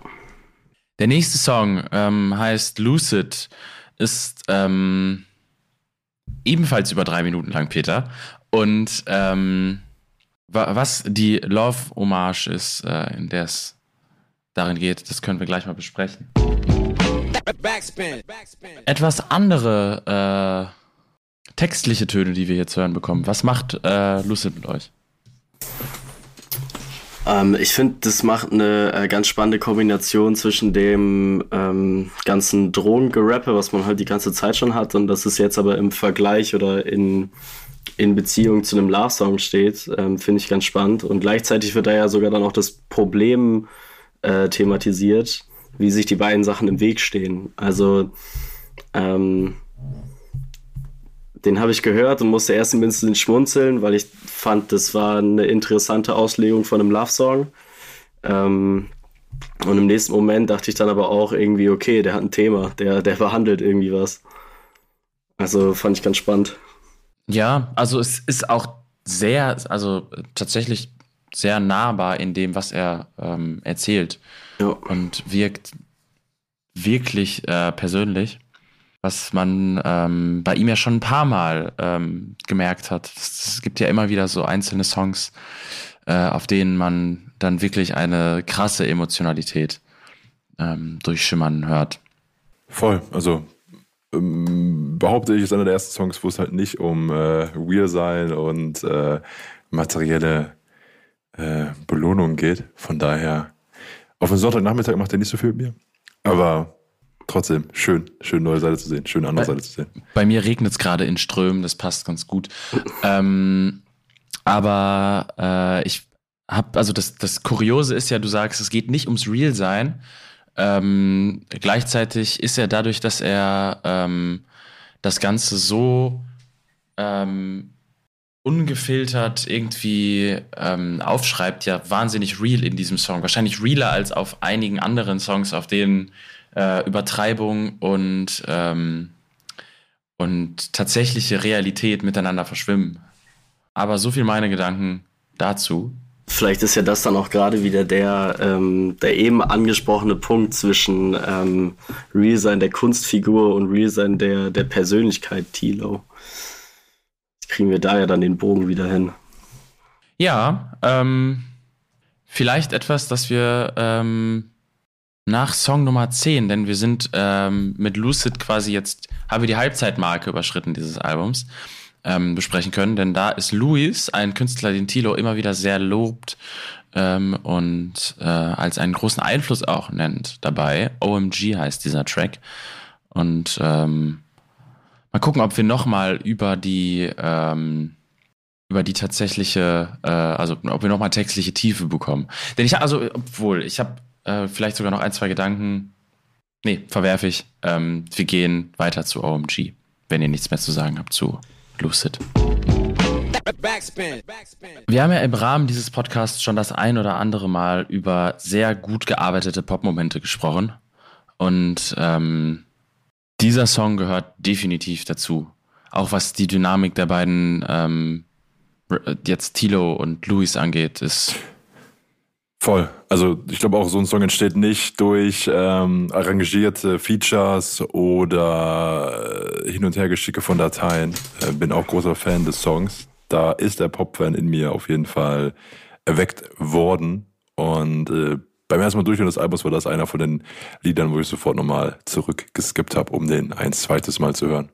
Der nächste Song ähm, heißt Lucid, ist ähm, ebenfalls über drei Minuten lang, Peter. Und ähm, was die Love-Hommage ist, äh, in der es darin geht, das können wir gleich mal besprechen. Etwas andere äh, textliche Töne, die wir hier zu hören bekommen. Was macht äh, Lucid mit euch? Ähm, ich finde, das macht eine äh, ganz spannende Kombination zwischen dem ähm, ganzen Drohngerappe, was man halt die ganze Zeit schon hat, und dass es jetzt aber im Vergleich oder in, in Beziehung zu einem Love-Song steht, ähm, finde ich ganz spannend. Und gleichzeitig wird da ja sogar dann auch das Problem äh, thematisiert, wie sich die beiden Sachen im Weg stehen. Also, ähm, den habe ich gehört und musste erst ein bisschen schmunzeln, weil ich fand, das war eine interessante Auslegung von einem Love-Song. Ähm, und im nächsten Moment dachte ich dann aber auch irgendwie, okay, der hat ein Thema, der, der behandelt irgendwie was. Also fand ich ganz spannend. Ja, also es ist auch sehr, also tatsächlich sehr nahbar in dem, was er ähm, erzählt. Ja. Und wirkt wirklich äh, persönlich was man ähm, bei ihm ja schon ein paar Mal ähm, gemerkt hat. Es, gibt ja immer wieder so einzelne Songs, äh, auf denen man dann wirklich eine krasse Emotionalität ähm, durchschimmern hört. Voll, also ähm, behaupte ich, ist einer der ersten Songs, wo es halt nicht um äh, Real sein und äh, materielle äh, Belohnung geht. Von daher, auf einen Sonntagnachmittag macht er nicht so viel mit mir. Aber trotzdem schön, schön neue Seite zu sehen, schöne andere bei, Seite zu sehen. Bei mir regnet es gerade in Strömen, das passt ganz gut. ähm, aber äh, ich habe, also das, das Kuriose ist ja, du sagst, es geht nicht ums Real-Sein. Ähm, gleichzeitig ist er dadurch, dass er ähm, das Ganze so ähm, ungefiltert irgendwie ähm, aufschreibt, ja wahnsinnig real in diesem Song. Wahrscheinlich realer als auf einigen anderen Songs, auf denen äh, Übertreibung und, ähm, und tatsächliche Realität miteinander verschwimmen. Aber so viel meine Gedanken dazu. Vielleicht ist ja das dann auch gerade wieder der, ähm, der eben angesprochene Punkt zwischen ähm, Real sein der Kunstfigur und Real sein der, der Persönlichkeit Tilo. Kriegen wir da ja dann den Bogen wieder hin. Ja, ähm, vielleicht etwas, das wir ähm, nach Song Nummer 10, denn wir sind ähm, mit Lucid quasi jetzt, haben wir die Halbzeitmarke überschritten dieses Albums, ähm, besprechen können, denn da ist Luis, ein Künstler, den Tilo immer wieder sehr lobt ähm, und äh, als einen großen Einfluss auch nennt dabei. OMG heißt dieser Track. Und ähm, mal gucken, ob wir nochmal über die ähm, über die tatsächliche, äh, also ob wir nochmal textliche Tiefe bekommen. Denn ich also, obwohl, ich habe äh, vielleicht sogar noch ein, zwei Gedanken. Nee, verwerfe ich. Ähm, wir gehen weiter zu OMG, wenn ihr nichts mehr zu sagen habt zu Lucid. Wir haben ja im Rahmen dieses Podcasts schon das ein oder andere Mal über sehr gut gearbeitete Popmomente gesprochen. Und ähm, dieser Song gehört definitiv dazu. Auch was die Dynamik der beiden ähm, jetzt Tilo und Luis angeht, ist Voll. Also ich glaube auch, so ein Song entsteht nicht durch ähm, arrangierte Features oder äh, Hin- und Hergeschicke von Dateien. Äh, bin auch großer Fan des Songs. Da ist der Pop-Fan in mir auf jeden Fall erweckt worden. Und äh, beim ersten Mal durchhören des Albums war das einer von den Liedern, wo ich sofort nochmal zurückgeskippt habe, um den ein zweites Mal zu hören.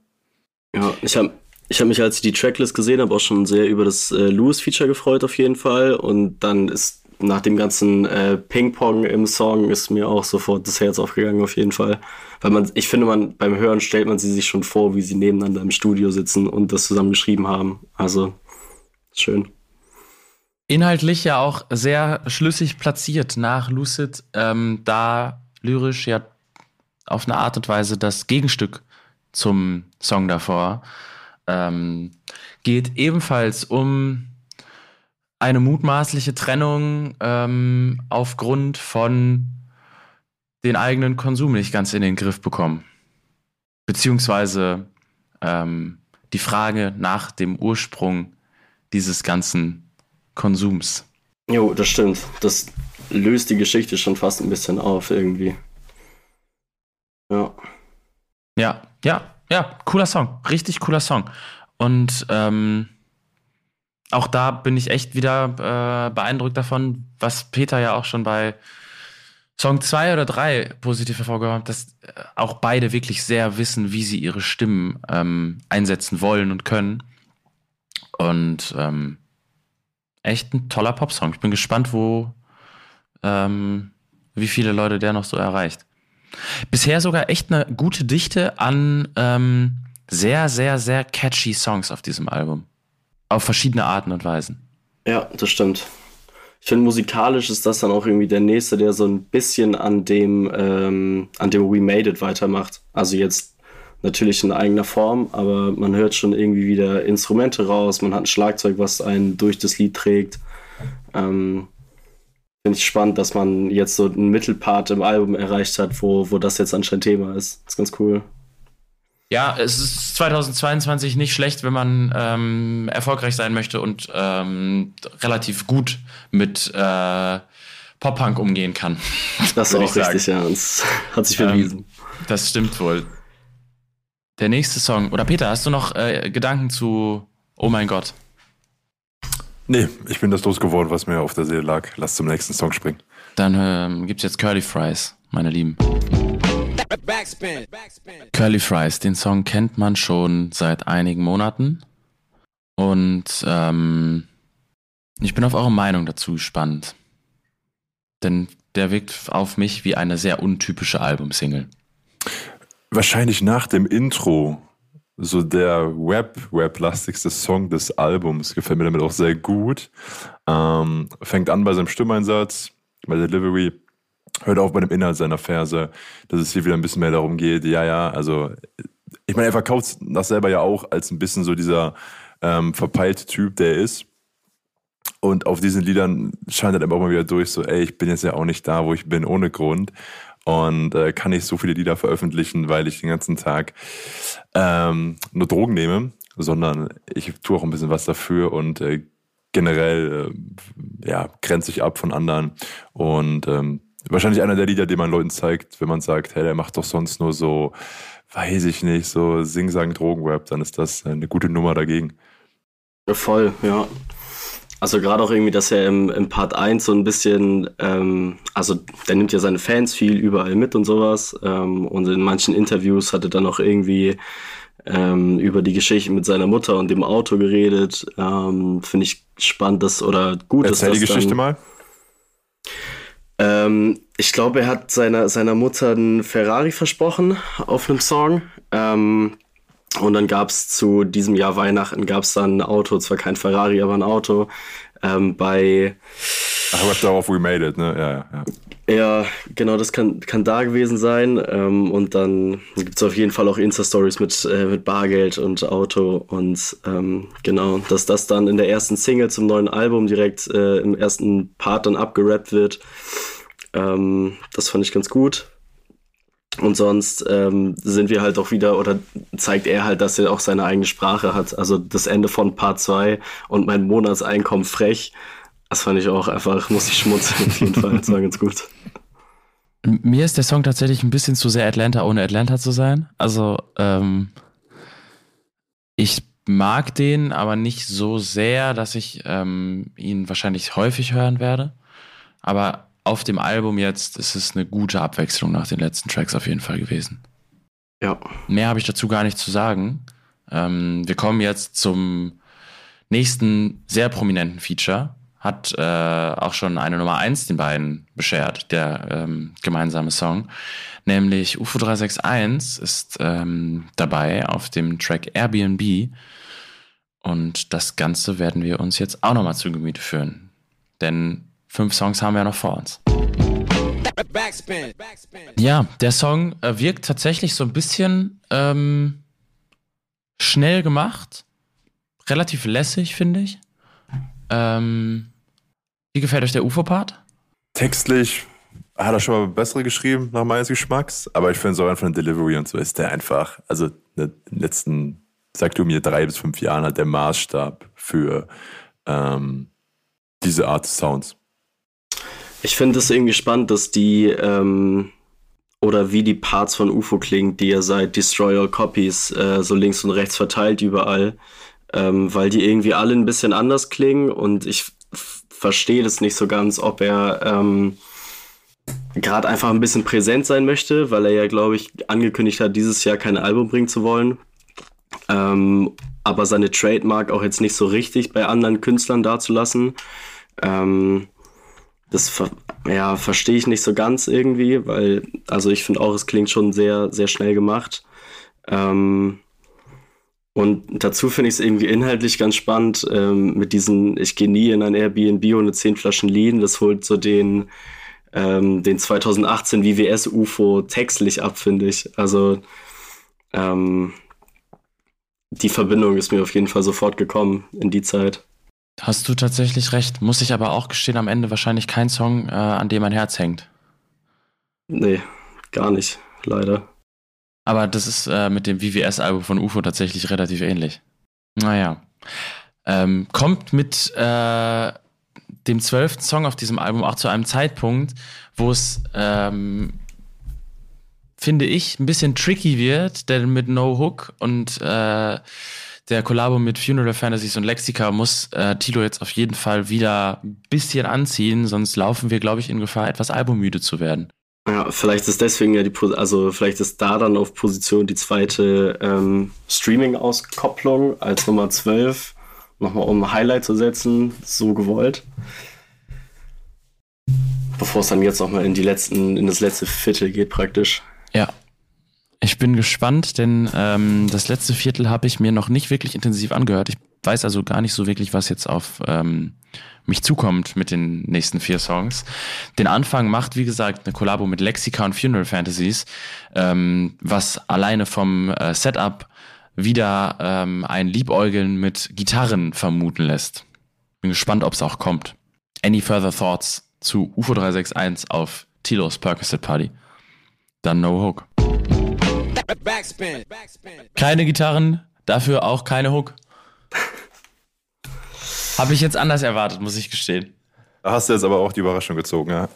Ja, ich habe ich hab mich, als ich die Tracklist gesehen habe, auch schon sehr über das äh, Lewis-Feature gefreut auf jeden Fall. Und dann ist nach dem ganzen äh, Ping-Pong im Song ist mir auch sofort das Herz aufgegangen, auf jeden Fall. Weil man, ich finde, man beim Hören stellt man sie sich schon vor, wie sie nebeneinander im Studio sitzen und das zusammen geschrieben haben. Also schön. Inhaltlich ja auch sehr schlüssig platziert nach Lucid, ähm, da lyrisch ja auf eine Art und Weise das Gegenstück zum Song davor. Ähm, geht ebenfalls um eine mutmaßliche Trennung ähm, aufgrund von den eigenen Konsum nicht ganz in den Griff bekommen. Beziehungsweise ähm, die Frage nach dem Ursprung dieses ganzen Konsums. Jo, das stimmt. Das löst die Geschichte schon fast ein bisschen auf irgendwie. Ja. Ja, ja, ja, cooler Song. Richtig cooler Song. Und ähm, auch da bin ich echt wieder äh, beeindruckt davon, was Peter ja auch schon bei Song 2 oder 3 positiv hervorgehoben hat, dass äh, auch beide wirklich sehr wissen, wie sie ihre Stimmen ähm, einsetzen wollen und können. Und ähm, echt ein toller Popsong. Ich bin gespannt, wo, ähm, wie viele Leute der noch so erreicht. Bisher sogar echt eine gute Dichte an ähm, sehr, sehr, sehr catchy Songs auf diesem Album. Auf verschiedene Arten und Weisen. Ja, das stimmt. Ich finde, musikalisch ist das dann auch irgendwie der nächste, der so ein bisschen an dem, ähm, an dem We Made It weitermacht. Also jetzt natürlich in eigener Form, aber man hört schon irgendwie wieder Instrumente raus, man hat ein Schlagzeug, was einen durch das Lied trägt. Ähm, Finde ich spannend, dass man jetzt so einen Mittelpart im Album erreicht hat, wo, wo das jetzt anscheinend Thema ist. Das ist ganz cool. Ja, es ist 2022 nicht schlecht, wenn man ähm, erfolgreich sein möchte und ähm, relativ gut mit äh, Pop-Punk umgehen kann. Das ist auch richtig, ja. Das hat sich bewiesen. Ähm, das stimmt wohl. Der nächste Song. Oder Peter, hast du noch äh, Gedanken zu Oh mein Gott? Nee, ich bin das losgeworden, was mir auf der Seele lag. Lass zum nächsten Song springen. Dann ähm, gibt's jetzt Curly Fries, meine Lieben. Backspin. Curly Fries, den Song kennt man schon seit einigen Monaten. Und ähm, ich bin auf eure Meinung dazu gespannt. Denn der wirkt auf mich wie eine sehr untypische Albumsingle. Wahrscheinlich nach dem Intro so der Web, Web-lastigste Song des Albums. Gefällt mir damit auch sehr gut. Ähm, fängt an bei seinem Stimmeinsatz, bei der Delivery, hört auf bei dem Inhalt seiner Verse, dass es hier wieder ein bisschen mehr darum geht, ja, ja, also ich meine, er verkauft das selber ja auch als ein bisschen so dieser ähm, verpeilte Typ, der er ist. Und auf diesen Liedern scheint er dann auch mal wieder durch, so, ey, ich bin jetzt ja auch nicht da, wo ich bin, ohne Grund und äh, kann nicht so viele Lieder veröffentlichen, weil ich den ganzen Tag ähm, nur Drogen nehme, sondern ich tue auch ein bisschen was dafür und äh, generell äh, ja, grenze ich ab von anderen und ähm, wahrscheinlich einer der Lieder, den man Leuten zeigt, wenn man sagt, hey, der macht doch sonst nur so, weiß ich nicht, so Sing-Sang Drogenrap, dann ist das eine gute Nummer dagegen. Voll, ja. Also gerade auch irgendwie, dass er im, im Part 1 so ein bisschen, ähm, also der nimmt ja seine Fans viel überall mit und sowas. Ähm, und in manchen Interviews hat er dann auch irgendwie ähm, über die Geschichte mit seiner Mutter und dem Auto geredet. Ähm, Finde ich spannend, dass, oder gut Erzähl dass die Geschichte dann, mal. Ähm, ich glaube, er hat seiner, seiner Mutter einen Ferrari versprochen auf einem Song. Und dann gab es zu diesem Jahr Weihnachten gab es dann ein Auto, zwar kein Ferrari, aber ein Auto ähm, bei. Ach, was darauf We Made It, ne? Ja, ja. ja. Ja, genau, das kann, kann da gewesen sein. Ähm, und dann gibt es auf jeden Fall auch Insta-Stories mit, äh, mit Bargeld und Auto. Und ähm, genau, dass das dann in der ersten Single zum neuen Album direkt äh, im ersten Part dann abgerappt wird. Ähm, das fand ich ganz gut. Und sonst ähm, sind wir halt auch wieder, oder zeigt er halt, dass er auch seine eigene Sprache hat. Also das Ende von Part 2 und mein Monatseinkommen frech. Das fand ich auch einfach, muss ich schmunzeln auf jeden Fall. Das war ganz gut. Mir ist der Song tatsächlich ein bisschen zu sehr Atlanta, ohne Atlanta zu sein. Also, ähm, ich mag den, aber nicht so sehr, dass ich ähm, ihn wahrscheinlich häufig hören werde. Aber auf dem Album jetzt ist es eine gute Abwechslung nach den letzten Tracks auf jeden Fall gewesen. Ja. Mehr habe ich dazu gar nicht zu sagen. Ähm, wir kommen jetzt zum nächsten sehr prominenten Feature. Hat äh, auch schon eine Nummer 1 den beiden beschert, der ähm, gemeinsame Song. Nämlich UFO 361 ist ähm, dabei auf dem Track Airbnb. Und das Ganze werden wir uns jetzt auch nochmal zu Gemüte führen. Denn Fünf Songs haben wir noch vor uns. Backspin. Ja, der Song äh, wirkt tatsächlich so ein bisschen ähm, schnell gemacht. Relativ lässig, finde ich. Ähm, wie gefällt euch der UFO-Part? Textlich hat er schon mal bessere geschrieben, nach meines Geschmacks. Aber ich finde so von Delivery und so ist der einfach, also in den letzten, sag du mir, drei bis fünf Jahren hat der Maßstab für ähm, diese Art Sounds. Ich finde es irgendwie spannend, dass die, ähm, oder wie die Parts von UFO klingen, die er seit Destroy All Copies äh, so links und rechts verteilt überall, ähm, weil die irgendwie alle ein bisschen anders klingen und ich verstehe das nicht so ganz, ob er ähm, gerade einfach ein bisschen präsent sein möchte, weil er ja, glaube ich, angekündigt hat, dieses Jahr kein Album bringen zu wollen. Ähm, aber seine Trademark auch jetzt nicht so richtig bei anderen Künstlern dazulassen. Ähm, das ja, verstehe ich nicht so ganz irgendwie, weil, also ich finde auch, es klingt schon sehr, sehr schnell gemacht. Ähm, und dazu finde ich es irgendwie inhaltlich ganz spannend ähm, mit diesen, ich gehe nie in ein Airbnb ohne zehn Flaschen Lean. Das holt so den, ähm, den 2018 WWS UFO textlich ab, finde ich. Also ähm, die Verbindung ist mir auf jeden Fall sofort gekommen in die Zeit. Hast du tatsächlich recht. Muss ich aber auch gestehen, am Ende wahrscheinlich kein Song, äh, an dem mein Herz hängt. Nee, gar nicht, leider. Aber das ist äh, mit dem VVS-Album von UFO tatsächlich relativ ähnlich. Naja. Ähm, kommt mit äh, dem zwölften Song auf diesem Album auch zu einem Zeitpunkt, wo es, ähm, finde ich, ein bisschen tricky wird, denn mit No Hook und äh, der Kollabo mit Funeral Fantasies und Lexica muss äh, Tilo jetzt auf jeden Fall wieder ein bisschen anziehen, sonst laufen wir, glaube ich, in Gefahr, etwas albummüde zu werden. Ja, vielleicht ist deswegen ja die, also vielleicht ist da dann auf Position die zweite ähm, Streaming-Auskopplung als Nummer 12, nochmal um ein Highlight zu setzen, so gewollt. Bevor es dann jetzt nochmal in die letzten, in das letzte Viertel geht praktisch. Ja. Ich bin gespannt, denn ähm, das letzte Viertel habe ich mir noch nicht wirklich intensiv angehört. Ich weiß also gar nicht so wirklich, was jetzt auf ähm, mich zukommt mit den nächsten vier Songs. Den Anfang macht, wie gesagt, eine Kollabo mit Lexica und Funeral Fantasies, ähm, was alleine vom äh, Setup wieder ähm, ein Liebäugeln mit Gitarren vermuten lässt. Bin gespannt, ob es auch kommt. Any further thoughts zu UFO 361 auf Tilos Percocet Party? Dann No Hook. Keine Gitarren, dafür auch keine Hook. Habe ich jetzt anders erwartet, muss ich gestehen. Da hast du jetzt aber auch die Überraschung gezogen, ja.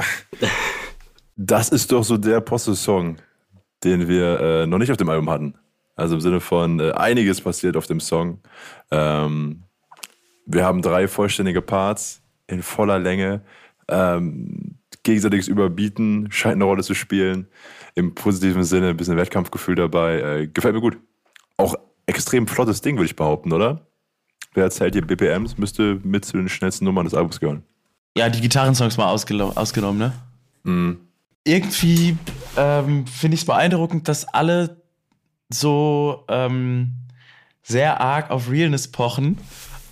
Das ist doch so der Posse-Song, den wir äh, noch nicht auf dem Album hatten. Also im Sinne von äh, einiges passiert auf dem Song. Ähm, wir haben drei vollständige Parts in voller Länge. Ähm, gegenseitiges Überbieten scheint eine Rolle zu spielen. Im positiven Sinne ein bisschen Wettkampfgefühl dabei. Äh, gefällt mir gut. Auch extrem flottes Ding, würde ich behaupten, oder? Wer erzählt hier BPMs? Müsste mit zu den schnellsten Nummern des Albums gehören. Ja, die Gitarrensongs mal ausgenommen, ne? Mhm. Irgendwie ähm, finde ich es beeindruckend, dass alle so ähm, sehr arg auf Realness pochen.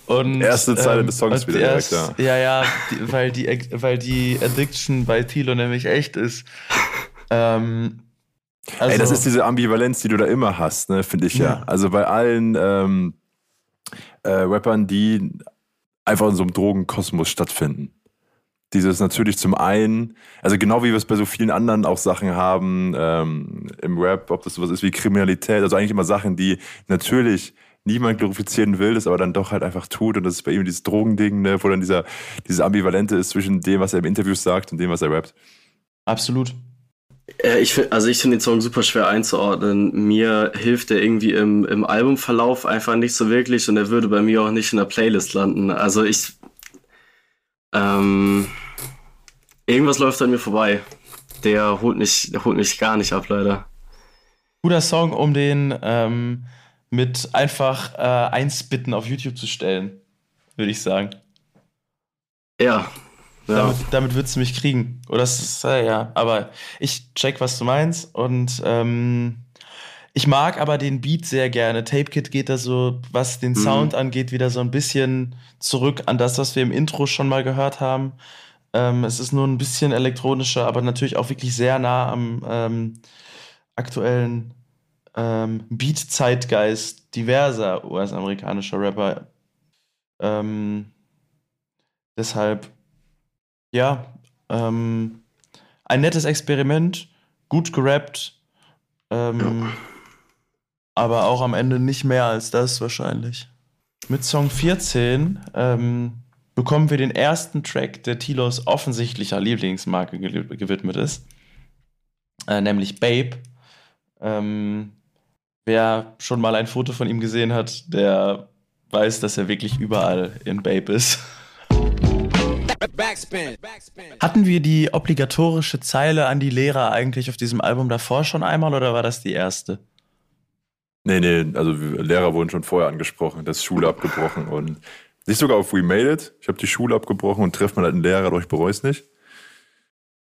Und, Erste Zeile ähm, des Songs wieder erst, direkt, ja. Ja, ja, die, weil, die, weil die Addiction bei Tilo nämlich echt ist. Ähm, also, Ey, das ist diese Ambivalenz, die du da immer hast, ne, finde ich ja. ja. Also bei allen ähm, äh, Rappern, die einfach in so einem Drogenkosmos stattfinden. Dieses natürlich zum einen, also genau wie wir es bei so vielen anderen auch Sachen haben ähm, im Rap, ob das sowas ist wie Kriminalität, also eigentlich immer Sachen, die natürlich niemand glorifizieren will, das aber dann doch halt einfach tut. Und das ist bei ihm dieses Drogending, ne, wo dann dieser, dieses Ambivalente ist zwischen dem, was er im Interview sagt und dem, was er rappt. Absolut. Ja, ich find, also ich finde den Song super schwer einzuordnen. Mir hilft er irgendwie im, im Albumverlauf einfach nicht so wirklich und er würde bei mir auch nicht in der Playlist landen. Also ich. Ähm, irgendwas läuft an mir vorbei. Der holt mich, der holt mich gar nicht ab, leider. Guter Song, um den ähm, mit einfach äh, Einsbitten auf YouTube zu stellen, würde ich sagen. Ja, ja. Damit, damit würdest du mich kriegen. Oder das ist, äh, ja, aber ich check, was du meinst. Und ähm, ich mag aber den Beat sehr gerne. Tape Kit geht da so, was den mhm. Sound angeht, wieder so ein bisschen zurück an das, was wir im Intro schon mal gehört haben. Ähm, es ist nur ein bisschen elektronischer, aber natürlich auch wirklich sehr nah am ähm, aktuellen ähm, Beat-Zeitgeist diverser US-amerikanischer Rapper. Ähm, deshalb ja, ähm, ein nettes Experiment, gut gerappt, ähm, ja. aber auch am Ende nicht mehr als das wahrscheinlich. Mit Song 14 ähm, bekommen wir den ersten Track, der Tilos offensichtlicher Lieblingsmarke gewidmet ist, äh, nämlich Babe. Ähm, wer schon mal ein Foto von ihm gesehen hat, der weiß, dass er wirklich überall in Babe ist. Backspin. Hatten wir die obligatorische Zeile an die Lehrer eigentlich auf diesem Album davor schon einmal oder war das die erste? Nee, nee, also Lehrer wurden schon vorher angesprochen, das Schule abgebrochen und nicht sogar auf We Made It. Ich habe die Schule abgebrochen und treffe mal halt einen Lehrer, doch ich bereue es nicht.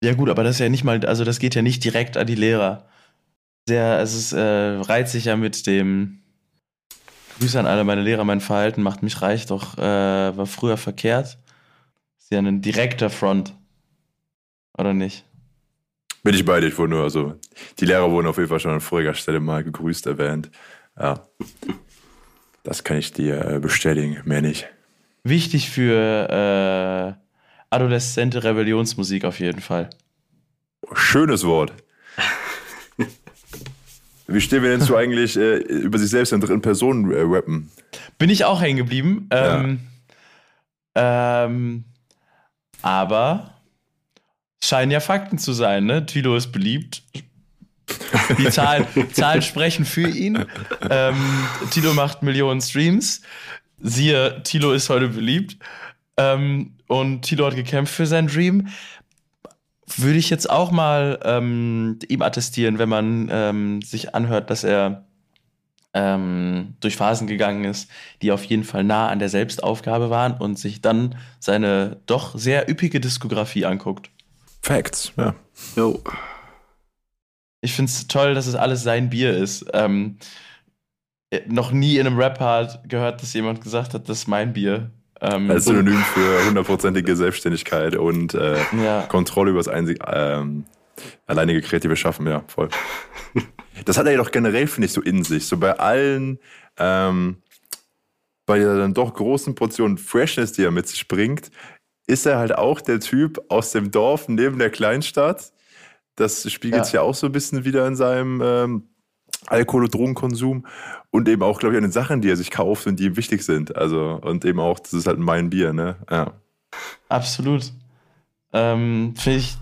Ja gut, aber das ist ja nicht mal, also das geht ja nicht direkt an die Lehrer. Sehr, es ist, äh, reizt sich ja mit dem Grüße an alle meine Lehrer, mein Verhalten macht mich reich, doch äh, war früher verkehrt. Ist ja ein direkter Front. Oder nicht? Bin ich bei dir, ich wurde nur, also die Lehrer wurden auf jeden Fall schon an voriger Stelle mal gegrüßt erwähnt. Ja. Das kann ich dir äh, bestätigen, mehr nicht. Wichtig für äh, adoleszente Rebellionsmusik auf jeden Fall. Schönes Wort. Wie stehen wir denn zu eigentlich äh, über sich selbst in dritten Personen äh, rappen? Bin ich auch hängen geblieben. Ähm, ja. ähm, aber scheinen ja Fakten zu sein, ne? Tilo ist beliebt. Die Zahlen, Zahlen sprechen für ihn. Ähm, Tilo macht Millionen Streams. Siehe, Tilo ist heute beliebt. Ähm, und Tilo hat gekämpft für sein Dream. Würde ich jetzt auch mal ähm, ihm attestieren, wenn man ähm, sich anhört, dass er ähm, durch Phasen gegangen ist, die auf jeden Fall nah an der Selbstaufgabe waren und sich dann seine doch sehr üppige Diskografie anguckt. Facts, ja. Jo. Ich finde es toll, dass es alles sein Bier ist. Ähm, noch nie in einem Rap-Part gehört, dass jemand gesagt hat, das ist mein Bier. Ähm, Als Synonym für hundertprozentige Selbstständigkeit und äh, ja. Kontrolle über das einzig, ähm, alleinige kreative Schaffen, ja, voll. Das hat er ja doch generell, finde ich, so in sich. So bei allen, ähm, bei der dann doch großen Portion Freshness, die er mit sich bringt, ist er halt auch der Typ aus dem Dorf neben der Kleinstadt. Das spiegelt sich ja auch so ein bisschen wieder in seinem ähm, Alkohol- und Drogenkonsum und eben auch, glaube ich, an den Sachen, die er sich kauft und die ihm wichtig sind. Also, und eben auch, das ist halt mein Bier, ne? Ja. Absolut. Ähm, Finde ich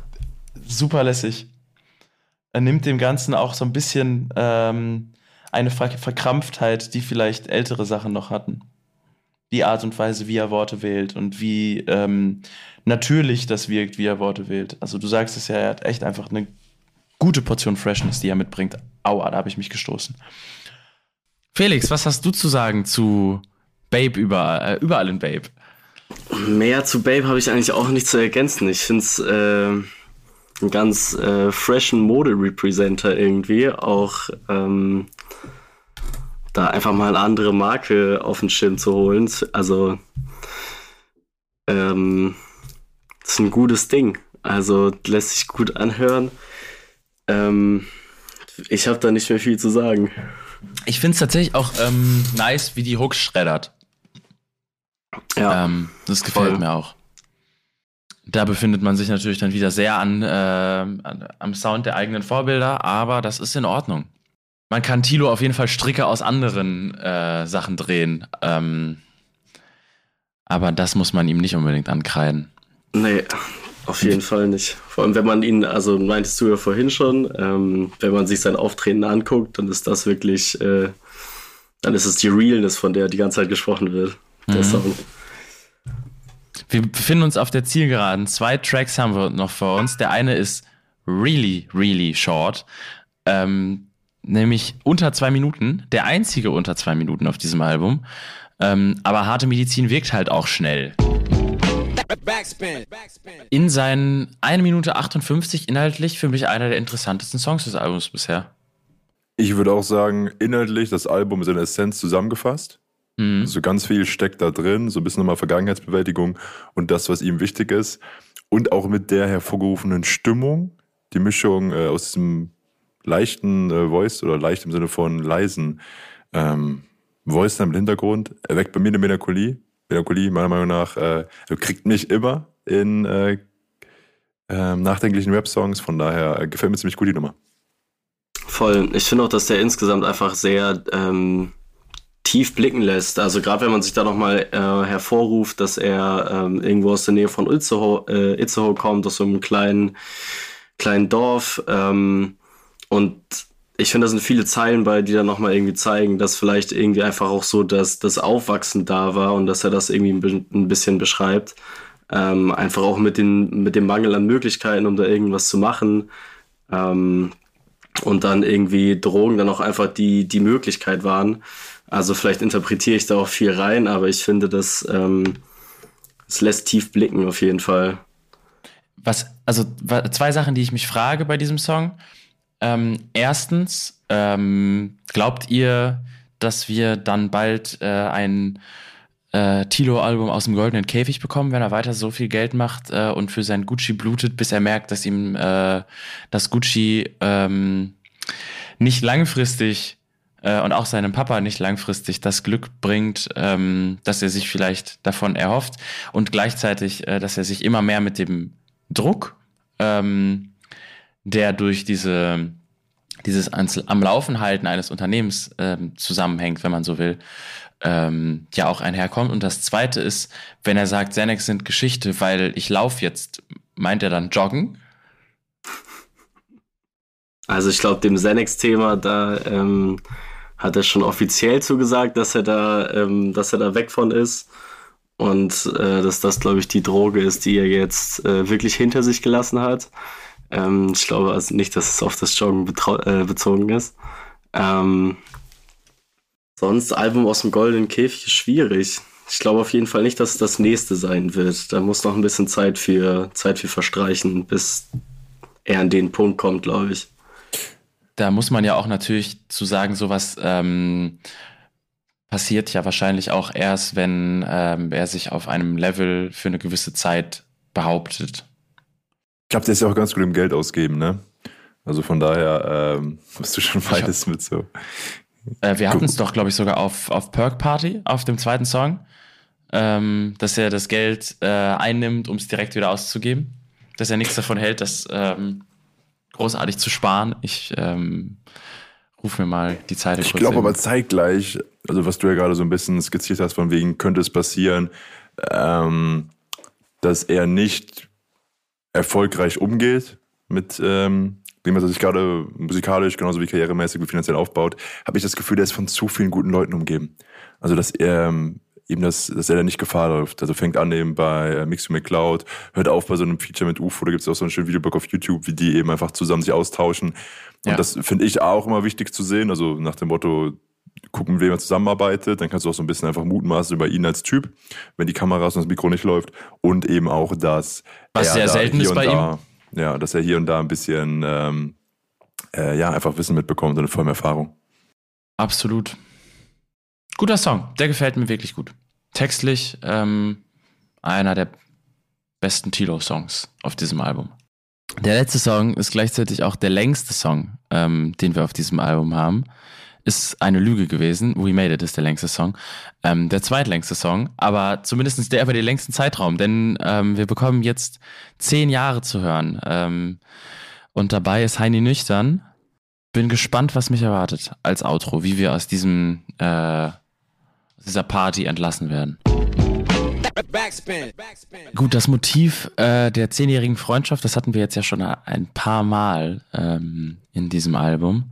super lässig. Er nimmt dem Ganzen auch so ein bisschen ähm, eine Ver Verkrampftheit, die vielleicht ältere Sachen noch hatten. Die Art und Weise, wie er Worte wählt und wie ähm, natürlich das wirkt, wie er Worte wählt. Also du sagst es ja, er hat echt einfach eine gute Portion Freshness, die er mitbringt. Aua, da habe ich mich gestoßen. Felix, was hast du zu sagen zu Babe überall, äh, überall in Babe? Mehr zu Babe habe ich eigentlich auch nicht zu ergänzen. Ich finde es äh, einen ganz äh, freshen Mode-Representer irgendwie. Auch ähm, da einfach mal eine andere Marke auf den Schirm zu holen. Also, ähm, ist ein gutes Ding. Also lässt sich gut anhören. Ähm, ich habe da nicht mehr viel zu sagen. Ich finde es tatsächlich auch ähm, nice, wie die Hooks schreddert. Ja. Ähm, das gefällt voll. mir auch. Da befindet man sich natürlich dann wieder sehr an, äh, an, am Sound der eigenen Vorbilder, aber das ist in Ordnung. Man kann Tilo auf jeden Fall Stricke aus anderen äh, Sachen drehen. Ähm, aber das muss man ihm nicht unbedingt ankreiden. Nee, auf jeden Fall nicht. Vor allem, wenn man ihn, also meintest du ja vorhin schon, ähm, wenn man sich sein Auftreten anguckt, dann ist das wirklich, äh, dann ist es die Realness, von der die ganze Zeit gesprochen wird. Der mhm. Song. Wir befinden uns auf der Zielgeraden. Zwei Tracks haben wir noch vor uns. Der eine ist really, really short. Ähm, nämlich unter zwei Minuten. Der einzige unter zwei Minuten auf diesem Album. Ähm, aber harte Medizin wirkt halt auch schnell. In seinen 1 Minute 58 inhaltlich für mich einer der interessantesten Songs des Albums bisher. Ich würde auch sagen, inhaltlich das Album ist in Essenz zusammengefasst. Mhm. So also ganz viel steckt da drin, so ein bisschen nochmal Vergangenheitsbewältigung und das, was ihm wichtig ist. Und auch mit der hervorgerufenen Stimmung, die Mischung äh, aus diesem leichten äh, Voice oder leicht im Sinne von leisen ähm, Voice im Hintergrund, erweckt bei mir eine Melancholie. Melancholie, meiner Meinung nach, äh, kriegt mich immer in, äh, ähm, nachdenklichen Rap-Songs. Von daher äh, gefällt mir ziemlich gut die Nummer. Voll. Ich finde auch, dass der insgesamt einfach sehr ähm, tief blicken lässt. Also gerade wenn man sich da nochmal äh, hervorruft, dass er ähm, irgendwo aus der Nähe von Itzehoe, äh, Itzehoe kommt, aus so einem kleinen, kleinen Dorf. Ähm, und ich finde, da sind viele Zeilen bei, die dann nochmal irgendwie zeigen, dass vielleicht irgendwie einfach auch so dass das Aufwachsen da war und dass er das irgendwie ein bisschen beschreibt. Ähm, einfach auch mit, den, mit dem Mangel an Möglichkeiten, um da irgendwas zu machen. Ähm, und dann irgendwie Drogen dann auch einfach die, die Möglichkeit waren. Also vielleicht interpretiere ich da auch viel rein, aber ich finde, das, ähm, das lässt tief blicken auf jeden Fall. Was, also zwei Sachen, die ich mich frage bei diesem Song. Ähm, erstens, ähm, glaubt ihr, dass wir dann bald äh, ein äh, Tilo-Album aus dem Goldenen Käfig bekommen, wenn er weiter so viel Geld macht äh, und für sein Gucci blutet, bis er merkt, dass ihm äh, das Gucci ähm, nicht langfristig äh, und auch seinem Papa nicht langfristig das Glück bringt, ähm, dass er sich vielleicht davon erhofft und gleichzeitig, äh, dass er sich immer mehr mit dem Druck, ähm, der durch diese dieses am Laufen halten eines Unternehmens ähm, zusammenhängt, wenn man so will, ähm, ja auch einherkommt. Und das Zweite ist, wenn er sagt, Xanax sind Geschichte, weil ich laufe jetzt, meint er dann Joggen? Also ich glaube, dem Xanax-Thema, da ähm, hat er schon offiziell zugesagt, dass er da, ähm, dass er da weg von ist. Und äh, dass das, glaube ich, die Droge ist, die er jetzt äh, wirklich hinter sich gelassen hat. Ähm, ich glaube also nicht, dass es auf das Joggen äh, bezogen ist. Ähm, sonst Album aus dem Goldenen Käfig ist schwierig. Ich glaube auf jeden Fall nicht, dass es das nächste sein wird. Da muss noch ein bisschen Zeit für, Zeit für verstreichen, bis er an den Punkt kommt, glaube ich da muss man ja auch natürlich zu sagen, sowas ähm, passiert ja wahrscheinlich auch erst, wenn ähm, er sich auf einem Level für eine gewisse Zeit behauptet. Ich glaube, der ist ja auch ganz gut im Geld ausgeben, ne? Also von daher ähm, bist du schon beides mit so. Äh, wir hatten es doch, glaube ich, sogar auf, auf Perk Party, auf dem zweiten Song, ähm, dass er das Geld äh, einnimmt, um es direkt wieder auszugeben. Dass er nichts davon hält, dass ähm, großartig zu sparen. Ich ähm, rufe mir mal die Zeit. Ich glaube aber zeitgleich, also was du ja gerade so ein bisschen skizziert hast, von wegen könnte es passieren, ähm, dass er nicht erfolgreich umgeht mit ähm, dem, was er sich gerade musikalisch, genauso wie karrieremäßig, wie finanziell aufbaut, habe ich das Gefühl, der ist von zu vielen guten Leuten umgeben. Also dass er eben, dass, dass er da nicht Gefahr läuft. Also fängt an eben bei äh, Mix McCloud, hört auf bei so einem Feature mit UFO, da gibt es auch so einen schönen Videoblog auf YouTube, wie die eben einfach zusammen sich austauschen. Und ja. das finde ich auch immer wichtig zu sehen. Also nach dem Motto, gucken, wem er zusammenarbeitet, dann kannst du auch so ein bisschen einfach mutmaßen über ihn als Typ, wenn die Kameras und das Mikro nicht läuft. Und eben auch, dass Was sehr selten ist bei da, ihm. Ja, dass er hier und da ein bisschen ähm, äh, ja, einfach Wissen mitbekommt und eine volle Erfahrung. Absolut. Guter Song, der gefällt mir wirklich gut. Textlich ähm, einer der besten Tilo-Songs auf diesem Album. Der letzte Song ist gleichzeitig auch der längste Song, ähm, den wir auf diesem Album haben. Ist eine Lüge gewesen. We Made It ist der längste Song. Ähm, der zweitlängste Song, aber zumindest der über den längsten Zeitraum, denn ähm, wir bekommen jetzt zehn Jahre zu hören. Ähm, und dabei ist Heini nüchtern. Bin gespannt, was mich erwartet als Outro, wie wir aus diesem äh, dieser Party entlassen werden. Gut, das Motiv äh, der zehnjährigen Freundschaft, das hatten wir jetzt ja schon ein paar Mal ähm, in diesem Album.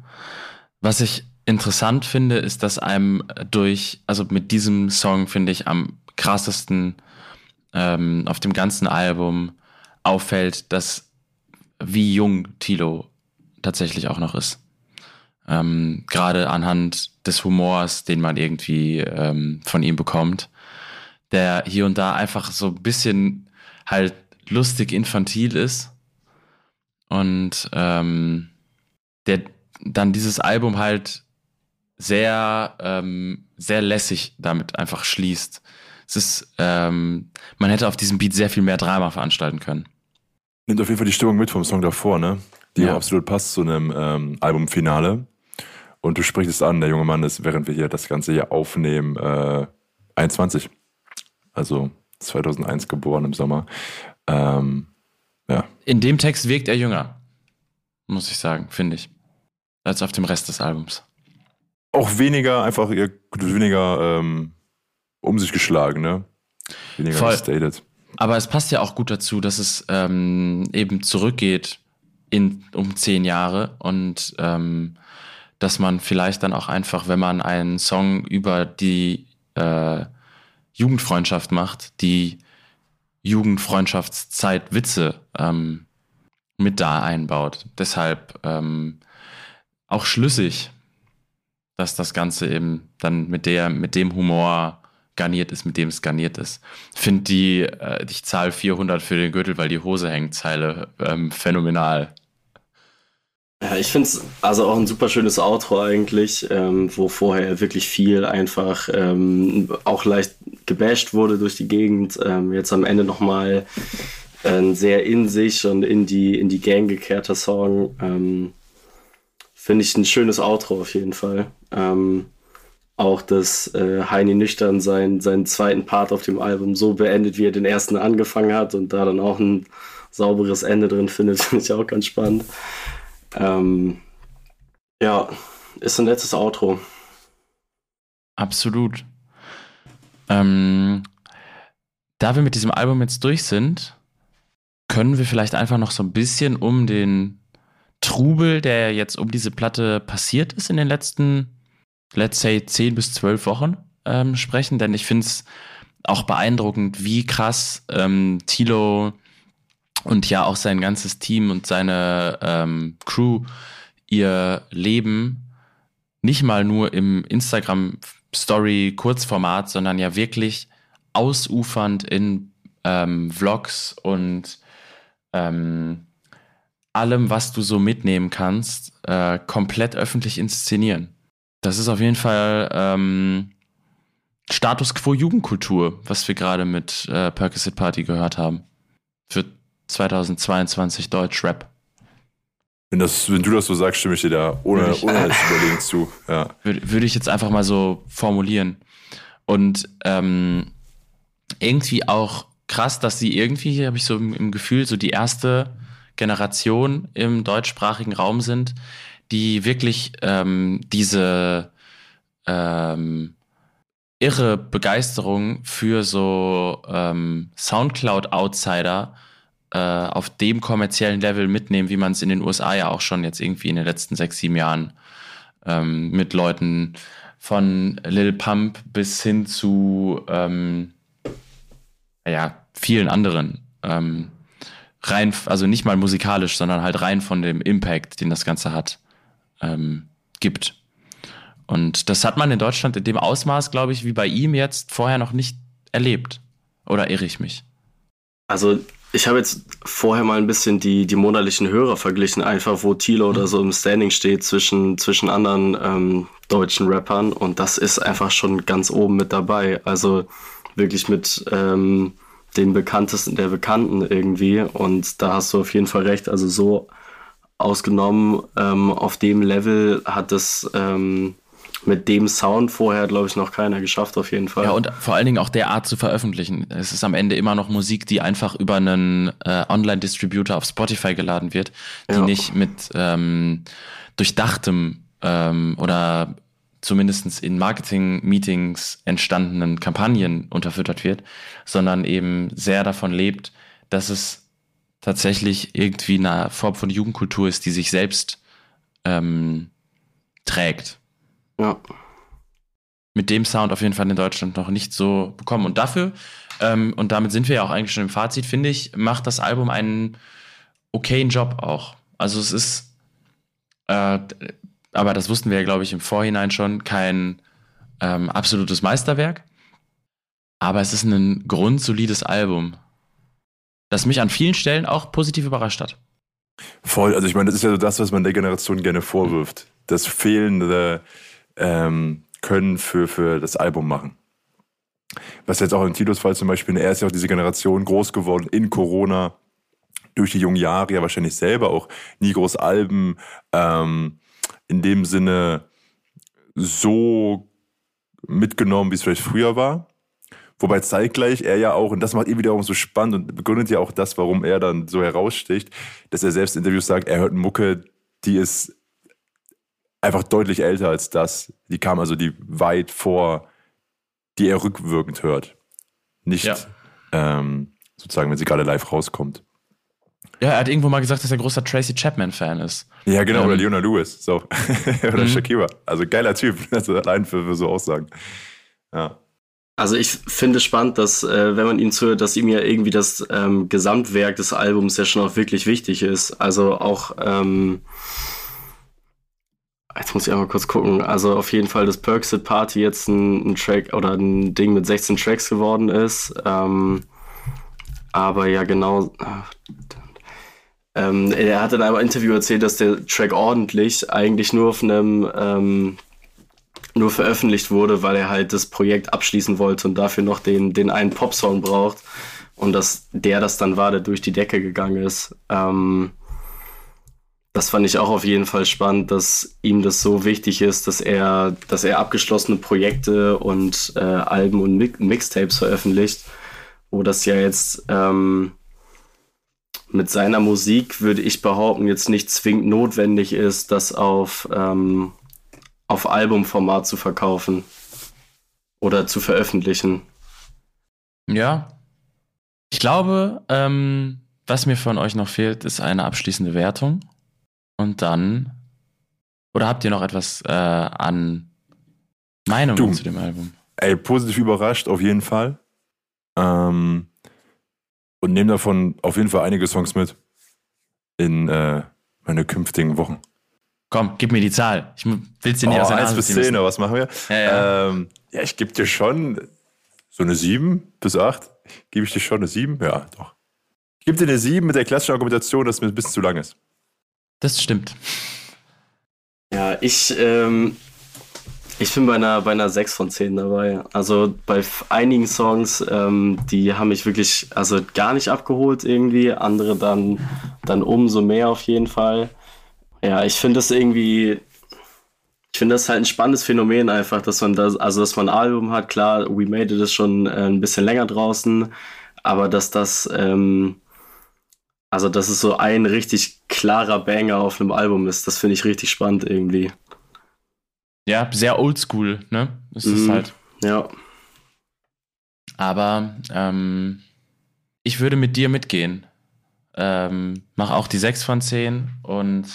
Was ich interessant finde, ist, dass einem durch, also mit diesem Song finde ich am krassesten ähm, auf dem ganzen Album auffällt, dass wie jung Tilo tatsächlich auch noch ist. Ähm, Gerade anhand des Humors, den man irgendwie ähm, von ihm bekommt, der hier und da einfach so ein bisschen halt lustig infantil ist und ähm, der dann dieses Album halt sehr ähm, sehr lässig damit einfach schließt. Es ist ähm, man hätte auf diesem Beat sehr viel mehr Drama veranstalten können. Nimmt auf jeden Fall die Stimmung mit vom Song davor, ne? Die ja. absolut passt zu einem ähm, Albumfinale. Und du sprichst es an, der junge Mann ist, während wir hier das Ganze hier aufnehmen, äh, 21. Also 2001 geboren im Sommer. Ähm, Ja. In dem Text wirkt er jünger, muss ich sagen, finde ich, als auf dem Rest des Albums. Auch weniger, einfach weniger ähm, um sich geschlagen, ne? Weniger Voll. gestated. Aber es passt ja auch gut dazu, dass es ähm, eben zurückgeht in, um zehn Jahre und ähm, dass man vielleicht dann auch einfach, wenn man einen Song über die äh, Jugendfreundschaft macht, die Jugendfreundschaftszeit Witze ähm, mit da einbaut. Deshalb ähm, auch schlüssig, dass das Ganze eben dann mit der, mit dem Humor garniert ist, mit dem es garniert ist. Finde die, äh, ich zahle 400 für den Gürtel, weil die Hose hängt, Zeile ähm, phänomenal. Ja, ich finde es also auch ein super schönes Outro eigentlich, ähm, wo vorher wirklich viel einfach ähm, auch leicht gebasht wurde durch die Gegend. Ähm, jetzt am Ende nochmal ein sehr in sich und in die, in die Gang gekehrter Song. Ähm, finde ich ein schönes Outro auf jeden Fall. Ähm, auch, dass äh, Heini Nüchtern seinen, seinen zweiten Part auf dem Album so beendet, wie er den ersten angefangen hat und da dann auch ein sauberes Ende drin findet, finde ich auch ganz spannend. Ähm, ja, ist ein nettes Outro. Absolut. Ähm, da wir mit diesem Album jetzt durch sind, können wir vielleicht einfach noch so ein bisschen um den Trubel, der jetzt um diese Platte passiert ist in den letzten, let's say, 10 bis 12 Wochen ähm, sprechen, denn ich finde es auch beeindruckend, wie krass ähm, Tilo und ja auch sein ganzes Team und seine ähm, Crew ihr Leben nicht mal nur im Instagram Story Kurzformat, sondern ja wirklich ausufernd in ähm, Vlogs und ähm, allem, was du so mitnehmen kannst, äh, komplett öffentlich inszenieren. Das ist auf jeden Fall ähm, Status quo Jugendkultur, was wir gerade mit äh, Percocet Party gehört haben. Für 2022 Deutsch-Rap. Wenn, das, wenn du das so sagst, stimme ich dir da ohne, ich- ohne das Überlegen zu. Ja. Würde, würde ich jetzt einfach mal so formulieren. Und ähm, irgendwie auch krass, dass sie irgendwie, habe ich so im, im Gefühl, so die erste Generation im deutschsprachigen Raum sind, die wirklich ähm, diese ähm, irre Begeisterung für so ähm, Soundcloud-Outsider äh, auf dem kommerziellen Level mitnehmen, wie man es in den USA ja auch schon jetzt irgendwie in den letzten sechs, sieben Jahren ähm, mit Leuten von Lil Pump bis hin zu ähm, ja, vielen anderen. Ähm, rein, also nicht mal musikalisch, sondern halt rein von dem Impact, den das Ganze hat, ähm, gibt. Und das hat man in Deutschland in dem Ausmaß, glaube ich, wie bei ihm jetzt vorher noch nicht erlebt. Oder irre ich mich? Also ich habe jetzt vorher mal ein bisschen die, die monatlichen Hörer verglichen, einfach wo Tilo oder so im Standing steht zwischen, zwischen anderen ähm, deutschen Rappern und das ist einfach schon ganz oben mit dabei. Also wirklich mit ähm, den bekanntesten der Bekannten irgendwie und da hast du auf jeden Fall recht. Also so ausgenommen ähm, auf dem Level hat es ähm, mit dem Sound vorher, glaube ich, noch keiner geschafft, auf jeden Fall. Ja, und vor allen Dingen auch der Art zu veröffentlichen. Es ist am Ende immer noch Musik, die einfach über einen äh, Online-Distributor auf Spotify geladen wird, die Ja. nicht mit ähm, durchdachtem ähm, oder zumindest in Marketing-Meetings entstandenen Kampagnen unterfüttert wird, sondern eben sehr davon lebt, dass es tatsächlich irgendwie eine Form von Jugendkultur ist, die sich selbst ähm, trägt ja. mit dem Sound auf jeden Fall in Deutschland noch nicht so bekommen. Und dafür, ähm, und damit sind wir ja auch eigentlich schon im Fazit, finde ich, macht das Album einen okayen Job auch. Also es ist, äh, aber das wussten wir ja, glaube ich, im Vorhinein schon, kein ähm, absolutes Meisterwerk. Aber es ist ein grundsolides Album, das mich an vielen Stellen auch positiv überrascht hat. Voll, also ich meine, das ist ja so das, was man der Generation gerne vorwirft. Das fehlende ähm, Können für, für das Album machen. Was jetzt auch in Tilos Fall zum Beispiel, er ist ja auch diese Generation groß geworden in Corona, durch die jungen Jahre ja wahrscheinlich selber auch nie groß Alben ähm, in dem Sinne so mitgenommen, wie es vielleicht früher war. Wobei zeitgleich er ja auch, und das macht ihn wiederum so spannend und begründet ja auch das, warum er dann so heraussticht, dass er selbst in Interviews sagt, er hört Mucke, die ist einfach deutlich älter als das. Die kam also die weit vor, die er rückwirkend hört. Nicht Ja. ähm, sozusagen, wenn sie gerade live rauskommt. Ja, er hat irgendwo mal gesagt, dass er großer Tracy Chapman-Fan ist. Ja, genau, Ähm. oder Leona Lewis, so. oder Mhm. Shakira. Also geiler Typ, also allein für, für so Aussagen. Ja. Also ich finde es spannend, dass, äh, wenn man ihm zuhört, dass ihm ja irgendwie das ähm, Gesamtwerk des Albums ja schon auch wirklich wichtig ist. Also auch, ähm, jetzt muss ich einmal kurz gucken, also auf jeden Fall, dass Perksit Party jetzt ein, ein Track oder ein Ding mit 16 Tracks geworden ist. Ähm, aber ja, genau. Ähm, er hat in einem Interview erzählt, dass der Track ordentlich eigentlich nur auf einem ähm, nur veröffentlicht wurde, weil er halt das Projekt abschließen wollte und dafür noch den, den einen Popsong braucht. Und dass der das dann war, der durch die Decke gegangen ist. Ähm, das fand ich auch auf jeden Fall spannend, dass ihm das so wichtig ist, dass er, dass er abgeschlossene Projekte und äh, Alben und Mi Mixtapes veröffentlicht, wo das ja jetzt ähm, mit seiner Musik, würde ich behaupten, jetzt nicht zwingend notwendig ist, das auf ähm, auf Albumformat zu verkaufen oder zu veröffentlichen. Ja. Ich glaube, ähm, was mir von euch noch fehlt, ist eine abschließende Wertung. Und dann. Oder habt ihr noch etwas äh, an Meinungen Du. zu dem Album? Ey, positiv überrascht, auf jeden Fall. Ähm, und nehme davon auf jeden Fall einige Songs mit in äh, meine künftigen Wochen. Komm, gib mir die Zahl. Ich will es dir nicht Oh, aus der 1 Nase bis ziehen 10, müssen. oder was machen wir? Ja, ja. Ähm, ja ich gebe dir schon so eine 7 bis 8. Gebe ich dir schon eine 7? Ja, doch. Ich gebe dir eine 7 mit der klassischen Argumentation, dass es mir ein bisschen zu lang ist. Das stimmt. Ja, ich, ähm, ich bin bei einer, bei einer 6 von 10 dabei. Also bei einigen Songs, ähm, die haben mich wirklich also gar nicht abgeholt irgendwie, andere dann, dann umso mehr auf jeden Fall. Ja, ich finde das irgendwie, ich finde das halt ein spannendes Phänomen einfach, dass man das, also dass man ein Album hat, klar, We Made It ist schon äh, ein bisschen länger draußen, aber dass das, ähm, also dass es so ein richtig klarer Banger auf einem Album ist, das finde ich richtig spannend irgendwie. Ja, sehr oldschool, ne? Ist es Mhm. halt. Ja. Aber ähm, ich würde mit dir mitgehen. Ähm, mach auch die 6 von 10 und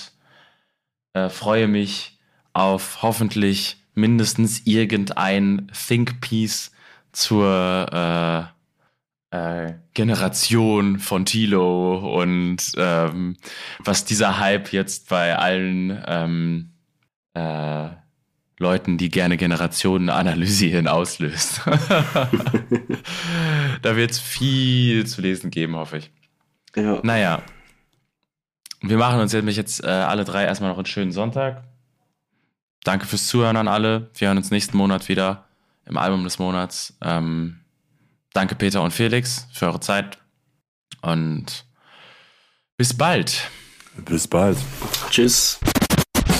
äh, freue mich auf hoffentlich mindestens irgendein Think Piece zur äh, äh, Generation von Tilo und ähm, was dieser Hype jetzt bei allen ähm, äh, Leuten, die gerne Generationen analysieren, auslöst. da wird es viel zu lesen geben, hoffe ich. ja. Naja. Wir machen uns nämlich jetzt äh, alle drei erstmal noch einen schönen Sonntag. Danke fürs Zuhören an alle. Wir hören uns nächsten Monat wieder im Album des Monats. Ähm, danke Peter und Felix für eure Zeit. Und bis bald. Bis bald. Tschüss.